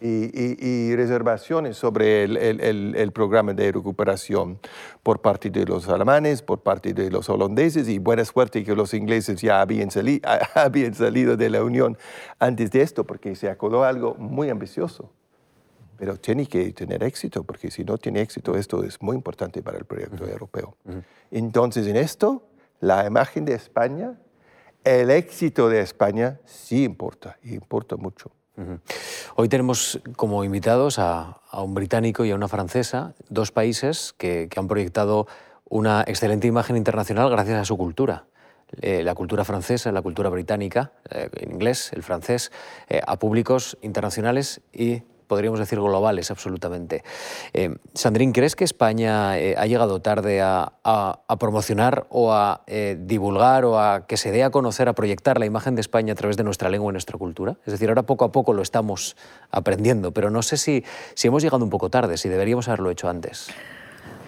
y, reservaciones sobre el, programa de recuperación por parte de los alemanes, por parte de los holandeses y buena suerte que los ingleses ya habían, habían salido de la Unión antes de esto porque se acordó algo muy ambicioso. Pero tiene que tener éxito porque si no tiene éxito esto es muy importante para el proyecto europeo. Entonces en esto la imagen de España, el éxito de España sí importa, y importa mucho. Hoy tenemos como invitados a, un británico y a una francesa, dos países que, han proyectado una excelente imagen internacional gracias a su cultura. Eh, la cultura francesa, la cultura británica, eh, en inglés, el francés, eh, a públicos internacionales y podríamos decir globales absolutamente. Eh, Sandrín, ¿crees que España eh, ha llegado tarde a, promocionar o a eh, divulgar o a que se dé a conocer, a proyectar la imagen de España a través de nuestra lengua y nuestra cultura? Es decir, ahora poco a poco lo estamos aprendiendo, pero no sé si, si hemos llegado un poco tarde, si deberíamos haberlo hecho antes.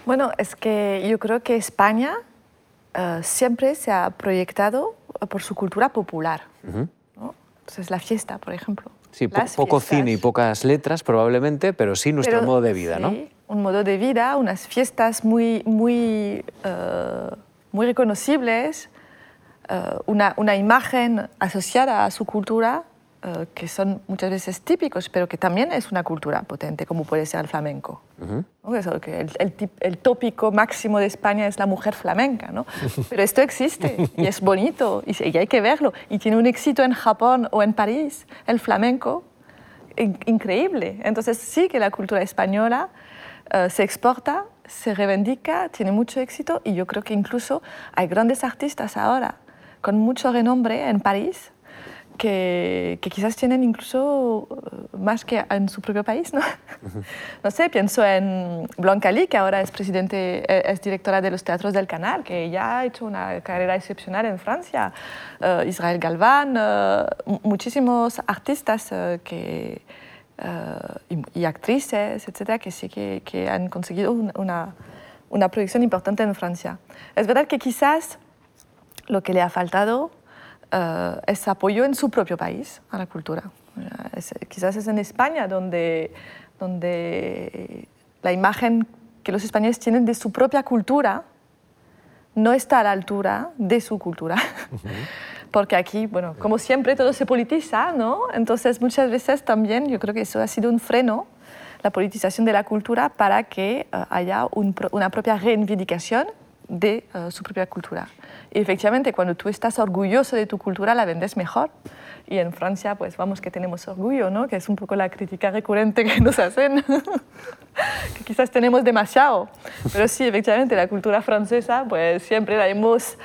Bueno, es que yo creo que España siempre se ha proyectado por su cultura popular. Entonces, la fiesta, por ejemplo. Sí, poco cine y pocas letras probablemente, pero sí nuestro modo de vida, ¿no? Un modo de vida, unas fiestas muy, muy, eh, muy reconocibles, eh, una, una, imagen asociada a su cultura eh, que son muchas veces típicos, pero que también es una cultura potente, como puede ser el flamenco. el, el, tópico máximo de España es la mujer flamenca, ¿no? pero esto existe y es bonito y, y, hay que verlo. Y tiene un éxito en Japón o en París, el flamenco, increíble. Entonces sí que la cultura española eh, se exporta, se reivindica, tiene mucho éxito y yo creo que incluso hay grandes artistas ahora con mucho renombre en París que, quizás tienen incluso eh, más que en su propio país, ¿no? No sé, pienso en Blanca Lee, que ahora es, presidente, eh, es directora de los teatros del Canal, que ya ha hecho una carrera excepcional en Francia. Eh, Israel Galván, muchísimos artistas que, y, actrices, etcétera, que sí que, que han conseguido una, una proyección importante en Francia. Es verdad que quizás lo que le ha faltado uh, es apoyo en su propio país a la cultura. quizás es en España donde, donde la imagen que los españoles tienen de su propia cultura no está a la altura de su cultura. Porque aquí, bueno, como siempre, todo se politiza, ¿no? Entonces, muchas veces también yo creo que eso ha sido un freno, la politización de la cultura, para que uh, haya un, una propia reivindicación de uh, su propia cultura. Y efectivamente, cuando tú estás orgulloso de tu cultura, la vendes mejor. Y en Francia, pues vamos que tenemos orgullo, ¿no? Que es un poco la crítica recurrente que nos hacen, que quizás tenemos demasiado. Pero sí, efectivamente, la cultura francesa, pues siempre la hemos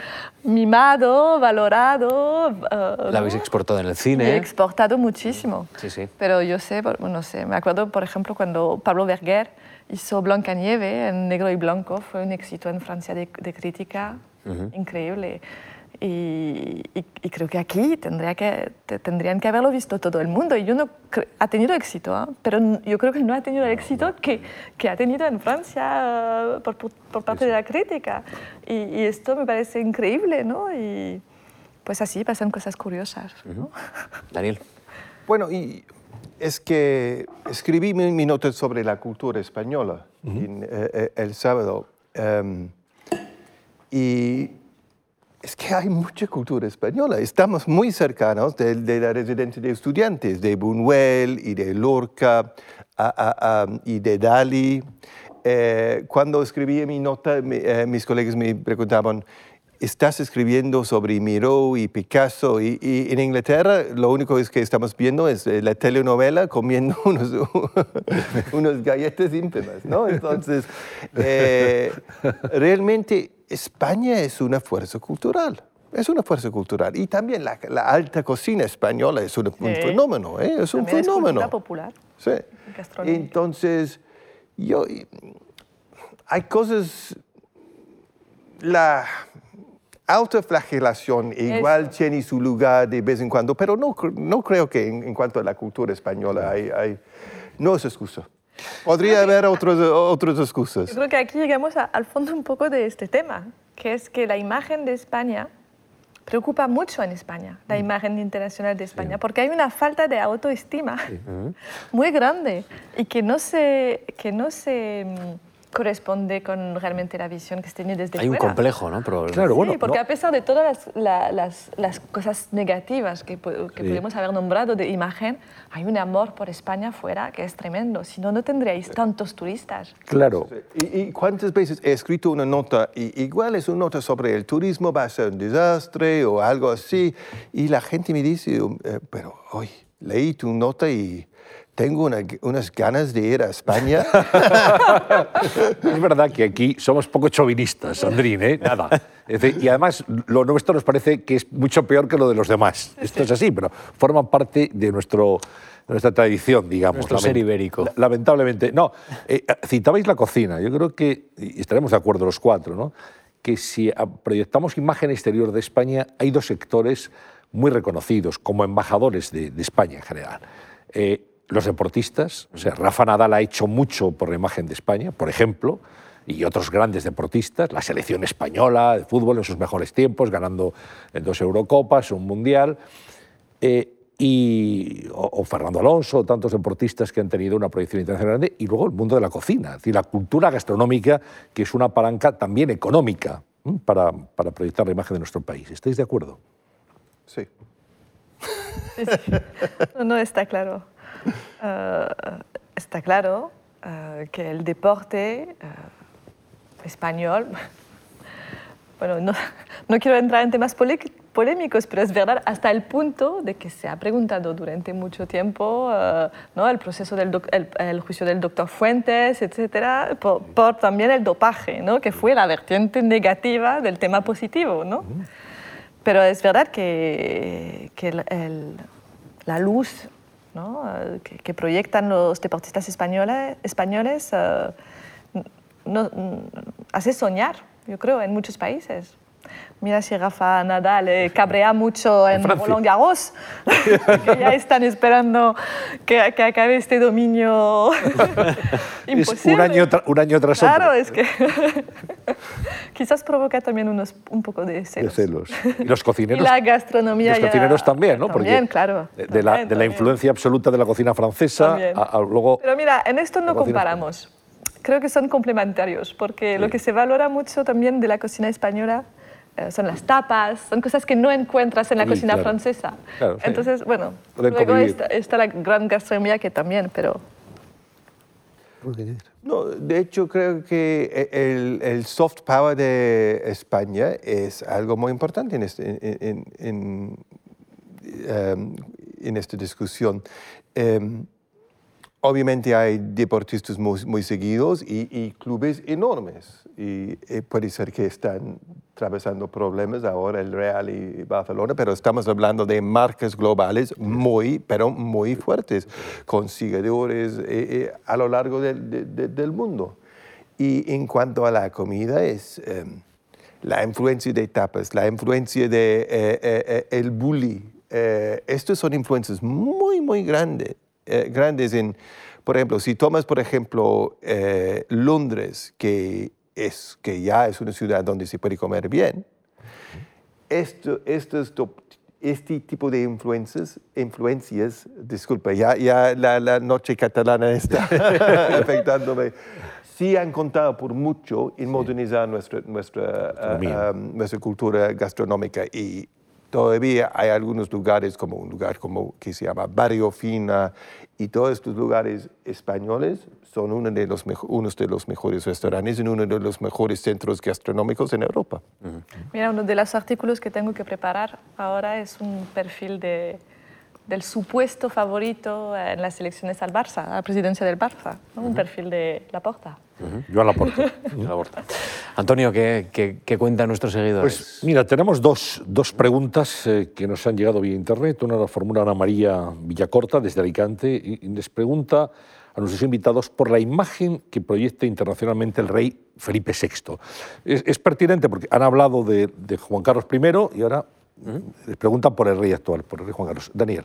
mimado, valorado. Uh, la habéis exportado en el cine. He exportado muchísimo. Sí, sí. Pero yo sé, no sé, me acuerdo, por ejemplo, cuando Pablo Berger hizo Nieve en negro y blanco, fue un éxito en Francia de, de crítica uh -huh. increíble. Y, y, y, creo que aquí tendría que, tendrían que haberlo visto todo el mundo. Y yo no ha tenido éxito, ¿eh? pero yo creo que no ha tenido el éxito que, que ha tenido en Francia por, por, por parte de la crítica. Y, y, esto me parece increíble, ¿no? Y pues así pasan cosas curiosas. ¿no? Uh -huh. Daniel. Bueno, y es que escribí mi, mi nota sobre la cultura española uh -huh. en, eh, el sábado. Um, y es que hay mucha cultura española. Estamos muy cercanos de, de la residencia de estudiantes, de Buñuel y de Lorca a, a, a, y de Dali. Eh, cuando escribí mi nota, mi, eh, mis colegas me preguntaban, ¿estás escribiendo sobre Miró y Picasso? Y, y, en Inglaterra lo único es que estamos viendo es eh, la telenovela comiendo unos, unos galletas íntimas, ¿no? Entonces, eh, realmente España es una fuerza cultural. Es una fuerza cultural. Y también la, la alta cocina española es un, un Sí. fenómeno, ¿eh? Es un También es fenómeno. cultura popular. Sí. Entonces, yo, hay cosas, la autoflagelación igual tiene su lugar de vez en cuando, pero no, no creo que en, en cuanto a la cultura española hay, hay- no es excusa. Podría haber otros, otras excusas. Yo creo que aquí llegamos a- al fondo un poco de este tema, que es que la imagen de España preocupa mucho en España, la imagen internacional de España, porque hay una falta de autoestima muy grande y que no se, que no se mm, corresponde con realmente la visión que se tiene desde Hay un fuera. complejo, ¿no? Pero- Claro, Sí, bueno, porque no- a pesar de todas las, la- las- las cosas negativas que, que Sí. podemos haber nombrado de imagen, hay un amor por España fuera que es tremendo. Si no, no tendríais tantos turistas. Claro. ¿Y, y cuántas veces he escrito una nota, y igual es una nota sobre el turismo, va a ser un desastre o algo así, y la gente me dice, eh, pero hoy leí tu nota y tengo una- unas ganas de ir a España. Es verdad que aquí somos poco chauvinistas, Sandrín, ¿eh? Nada. Decir, y además, lo nuestro nos parece que es mucho peor que lo de los demás. Esto es así, pero forman parte de, nuestro, de nuestra tradición, digamos. Nuestro ser ibérico. la- Lamentablemente. No, eh, citabais la cocina. Yo creo que, y estaremos de acuerdo los cuatro, ¿no? que si proyectamos imagen exterior de España, hay dos sectores muy reconocidos como embajadores de, de España en general. Eh, los deportistas, o sea, Rafa Nadal ha hecho mucho por la imagen de España, por ejemplo, y otros grandes deportistas, la selección española de fútbol en sus mejores tiempos, ganando eh, dos Eurocopas, un Mundial, eh, y, o, o Fernando Alonso, tantos deportistas que han tenido una proyección internacional grande, y luego el mundo de la cocina, es decir, la cultura gastronómica, que es una palanca también económica para, para proyectar la imagen de nuestro país. ¿Estáis de acuerdo? Sí. Sí, sí. No, no, está claro. Eh, está claro eh, que el deporte eh, español, bueno, no, no quiero entrar en temas polé- polémicos, pero es verdad hasta el punto de que se ha preguntado durante mucho tiempo ¿no? el proceso del doc- el, el juicio del doctor Fuentes, etcétera, por, por también el dopaje, ¿no? que fue la vertiente negativa del tema positivo, ¿no? Pero es verdad que, que el- el- la luz ¿no? Eh, que, que proyectan los deportistas españoles, españoles eh, no- hace soñar, yo creo, en muchos países. Mira si Rafa Nadal eh, cabrea mucho en. Roland Garros, que ya están esperando que, que acabe este dominio imposible. Un año, un año tras Claro, otro. es que quizás provoca también unos, un poco de De celos. celos. Y los Y cocineros, la gastronomía los ya- cocineros también, ¿no? También, Porque claro. de, de la, también, de la también. influencia absoluta de la cocina francesa También. a, a luego... Pero mira, en esto no comparamos. creo que son complementarios, porque lo que se valora mucho también de la cocina española son las tapas, son cosas que no encuentras en la cocina francesa. Entonces, bueno, luego está, la gran gastronomía que también, pero... No, de hecho, creo que el, el, soft power de España es algo muy importante en, este, en, en, em, en esta discusión. Em, Obviamente hay deportistas muy, seguidos y, clubes enormes. Y, puede ser que están atravesando problemas ahora el Real y Barcelona, pero estamos hablando de marcas globales muy, pero muy fuertes, con seguidores eh, eh, a lo largo del mundo. Y en cuanto a la comida, es em, la influencia de tapas, la influencia de eh, el bully. estos son influencias muy, muy grandes eh, grandes en, por ejemplo, si tomas, por ejemplo, eh, Londres, que, es, que ya es una ciudad donde se puede comer bien, esto, este tipo de influencias, influencias disculpa, ya, ya la, la noche catalana está afectándome, sí han contado por mucho en modernizar nuestra, nuestra, ah, ah, nuestra cultura gastronómica y Todavía hay algunos lugares, como un lugar como, que se llama Barrio Fina, y todos estos lugares españoles son uno de los, unos de los mejores restaurantes y uno de los mejores centros gastronómicos en Europa. Mira, uno de los artículos que tengo que preparar ahora es un perfil de, del supuesto favorito en las elecciones al Barça, a la presidencia del Barça, un perfil de Laporta. Yo a Laporta. Antonio, ¿qué, ¿qué, cuentan nuestros seguidores? Pues mira, tenemos dos, dos preguntas eh, que nos han llegado vía internet. Una la formula Ana María Villacorta desde Alicante y, les pregunta a nuestros invitados por la imagen que proyecta internacionalmente el rey Felipe VI. Es, pertinente porque han hablado de, Juan Carlos I y ahora les preguntan por el rey actual, por el rey Juan Carlos. Daniel.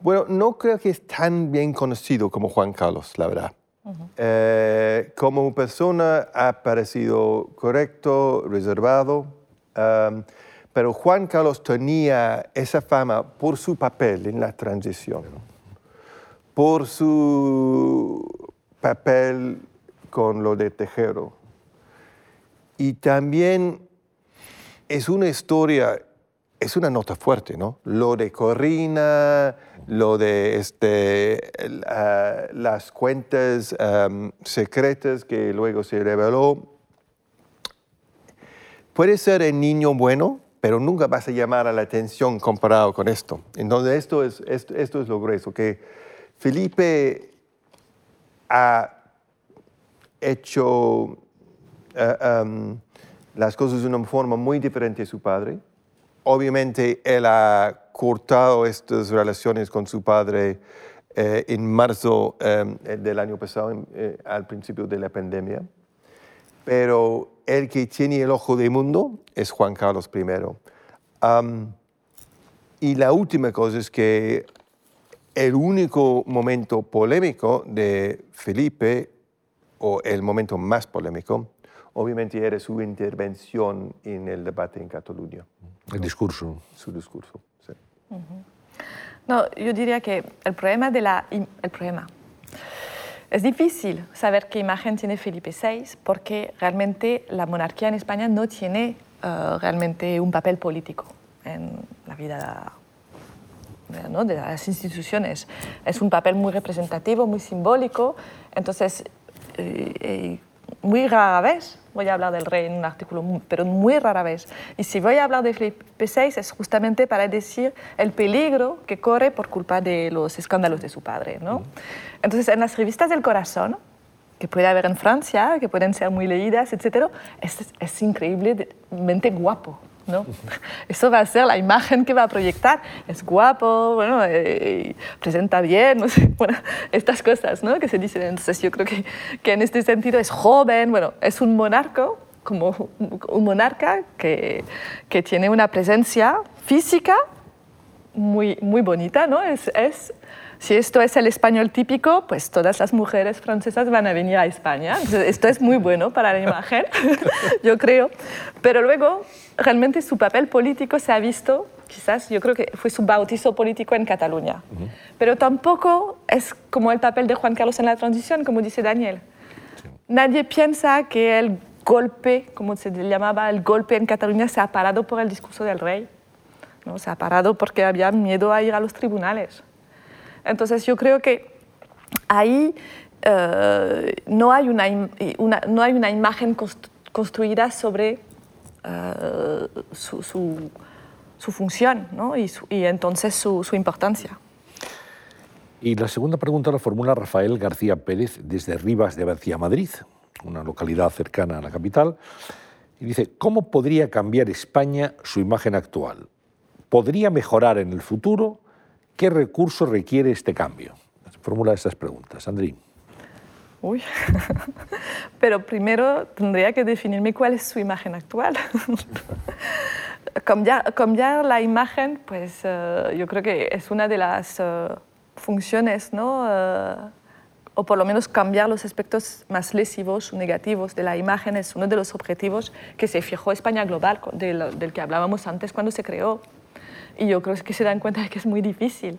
Bueno, no creo que es tan bien conocido como Juan Carlos, la verdad. Eh, como persona ha parecido correcto, reservado, um, pero Juan Carlos tenía esa fama por su papel en la transición, por su papel con lo de Tejero. Y también es una historia, es una nota fuerte, ¿no? Lo de Corina, lo de este, las cuentas secretas que luego se reveló. Puede ser el niño bueno, pero nunca vas a llamar a la atención comparado con esto. Entonces, esto es, esto, es lo grueso, que Felipe ha hecho eh, las cosas de una forma muy diferente a su padre. Obviamente, él ha cortado estas relaciones con su padre eh, en marzo em, del año pasado, eh, al principio de la pandemia. Pero el que tiene el ojo del mundo es Juan Carlos I. y la última cosa es que el único momento polémico de Felipe, o el momento más polémico, obviamente era su intervención en el debate en Cataluña. El discurso. Su discurso. No, yo diría que el problema de la... El problema. Es difícil saber qué imagen tiene Felipe VI porque realmente la monarquía en España no tiene eh, realmente un papel político en la vida ¿no? de las instituciones. Es un papel muy representativo, muy simbólico. Entonces, eh, eh, muy rara vez voy a hablar del rey en un artículo, pero muy rara vez. Y si voy a hablar de Felipe VI es justamente para decir el peligro que corre por culpa de los escándalos de su padre. ¿no? Entonces, en las revistas del corazón, que puede haber en Francia, que pueden ser muy leídas, etc., es, es increíblemente guapo. ¿No? Eso va a ser la imagen que va a proyectar. Es guapo, bueno, eh, presenta bien, estas cosas ¿no? que se dicen. Entonces yo creo que, que en este sentido es joven, bueno, es un monarco, como un monarca que, que tiene una presencia física muy, muy bonita, ¿no? Es, si esto es el español típico, pues todas las mujeres francesas van a venir a España. esto es muy bueno para la imagen, yo creo. Pero luego realmente su papel político se ha visto, quizás yo creo que fue su bautizo político en Cataluña, pero tampoco es como el papel de Juan Carlos en la transición, como dice Daniel. nadie piensa que el golpe, como se llamaba el golpe en Cataluña, se ha parado por el discurso del rey. ¿no? Se ha parado porque había miedo a ir a los tribunales. Entonces yo creo que ahí eh, no, hay una, no hay una imagen construida sobre eh, su, función ¿no? y, entonces su, su importancia. Y la segunda pregunta la formula Rafael García Pérez desde Rivas de García, Madrid, una localidad cercana a la capital, y dice, ¿cómo podría cambiar España su imagen actual? ¿Podría mejorar en el futuro? ¿Qué recursos requiere este cambio? Formula estas preguntas. Andrín. Uy, pero primero tendría que definirme cuál es su imagen actual. cambiar, la imagen, pues eh, yo creo que es una de las eh, funciones, ¿no? Eh, o por lo menos cambiar los aspectos más lesivos o negativos de la imagen es uno de los objetivos que se fijó España Global, del que hablábamos antes cuando se creó. Y yo creo que se dan cuenta de que es muy difícil.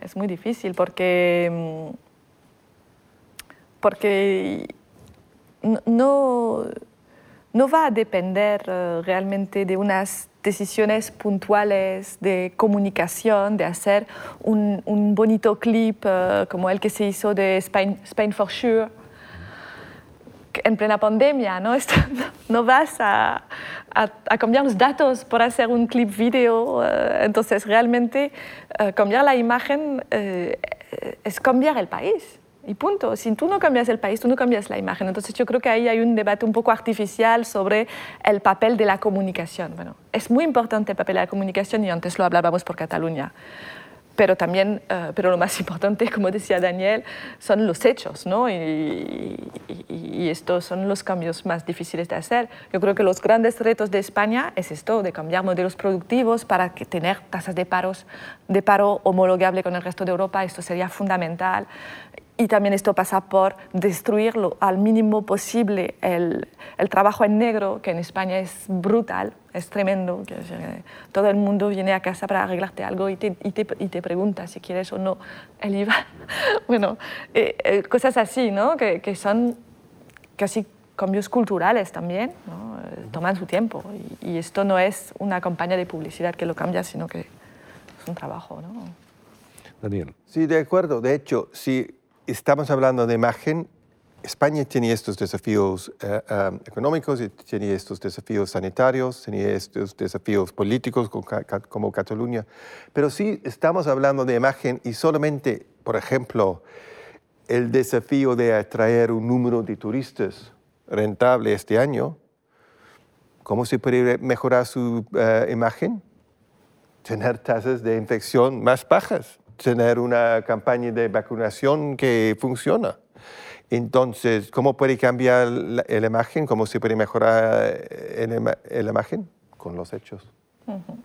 Es muy difícil porque, mm, porque no, no va a depender eh, realmente de unas decisiones puntuales de comunicación, de hacer un, bonito clip uh, como el que se hizo de Spain, Spain for Sure en plena pandemia, ¿no? Esto, no vas a, a, a, cambiar los datos por hacer un clip video, uh, entonces realmente uh, cambiar la imagen es cambiar el país. Y punto. Si tú no cambias el país, tú no cambias la imagen. Entonces yo creo que ahí hay un debate un poco artificial sobre el papel de la comunicación. Bueno, es muy importante el papel de la comunicación y antes lo hablábamos por Cataluña. Pero también, uh, pero lo más importante, como decía Daniel, son los hechos, ¿no? Y, y, y, estos son los cambios más difíciles de hacer. Yo creo que los grandes retos de España es esto, de cambiar modelos productivos para que tener tasas de, paros, de paro homologable con el resto de Europa. Esto sería fundamental. Y también esto pasa por destruirlo al mínimo posible el, el, trabajo en negro, que en España es brutal, es tremendo. Que, todo el mundo viene a casa para arreglarte algo y te, y te, y te pregunta si quieres o no el IVA. bueno, eh, eh, cosas así, ¿no? Que, que, son casi cambios culturales también, ¿no? Eh, toman su tiempo. Y, y, esto no es una campaña de publicidad que lo cambia, sino que es un trabajo, ¿no? Daniel. Sí, de acuerdo. De hecho, si estamos hablando de imagen, España tiene estos desafíos eh, económicos, tiene estos desafíos sanitarios, tiene estos desafíos políticos como, como Cataluña, pero sí estamos hablando de imagen y solamente, por ejemplo, el desafío de atraer un número de turistas rentable este año, ¿cómo se puede mejorar su uh, imagen? Tener tasas de infección más bajas tener una campaña de vacunación que funciona. Entonces, ¿cómo puede cambiar la, la imagen? ¿Cómo se puede mejorar el, la imagen? Con los hechos. Uh -huh.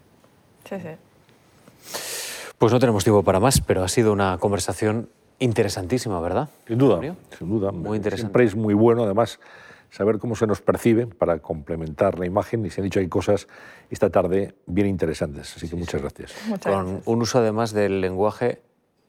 Sí, sí. Pues no tenemos tiempo para más, pero ha sido una conversación interesantísima, ¿verdad? Sin duda, sin duda. Muy interesante. Siempre es muy bueno, además, saber cómo se nos percibe para complementar la imagen y se han dicho hay cosas esta tarde bien interesantes. Así que muchas gracias. Muchas Con gracias. un uso además del lenguaje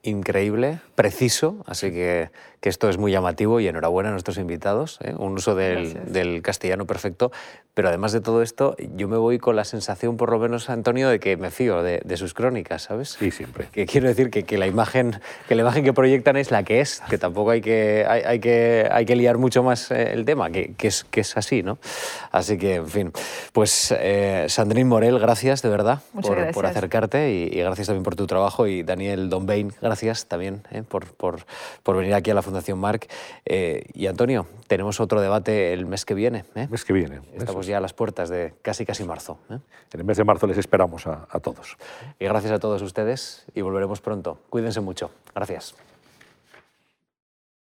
increíble, preciso, así que, que, esto es muy llamativo y enhorabuena a nuestros invitados, ¿eh? un uso del, del, castellano perfecto, pero además de todo esto, yo me voy con la sensación, por lo menos, Antonio, de que me fío de, de sus crónicas, ¿sabes? Sí, siempre. Que quiero decir que, que, la imagen, que la imagen que proyectan es la que es, que tampoco hay que, hay, hay que, hay que liar mucho más eh, el tema, que, que, es, que es así, ¿no? Así que, en fin, pues eh, Sandrine Morel, gracias de verdad por, gracias. por acercarte y, y, gracias también por tu trabajo y Daniel Donbain, gracias también eh, por, por, por, venir aquí a la Fundación Marc. Eh, y Antonio, tenemos otro debate el mes que viene. ¿eh? El mes que viene. Estamos eso. ya a las puertas de casi casi marzo. ¿eh? En el mes de marzo les esperamos a, a todos. Y gracias a todos ustedes y volveremos pronto. Cuídense mucho. Gracias.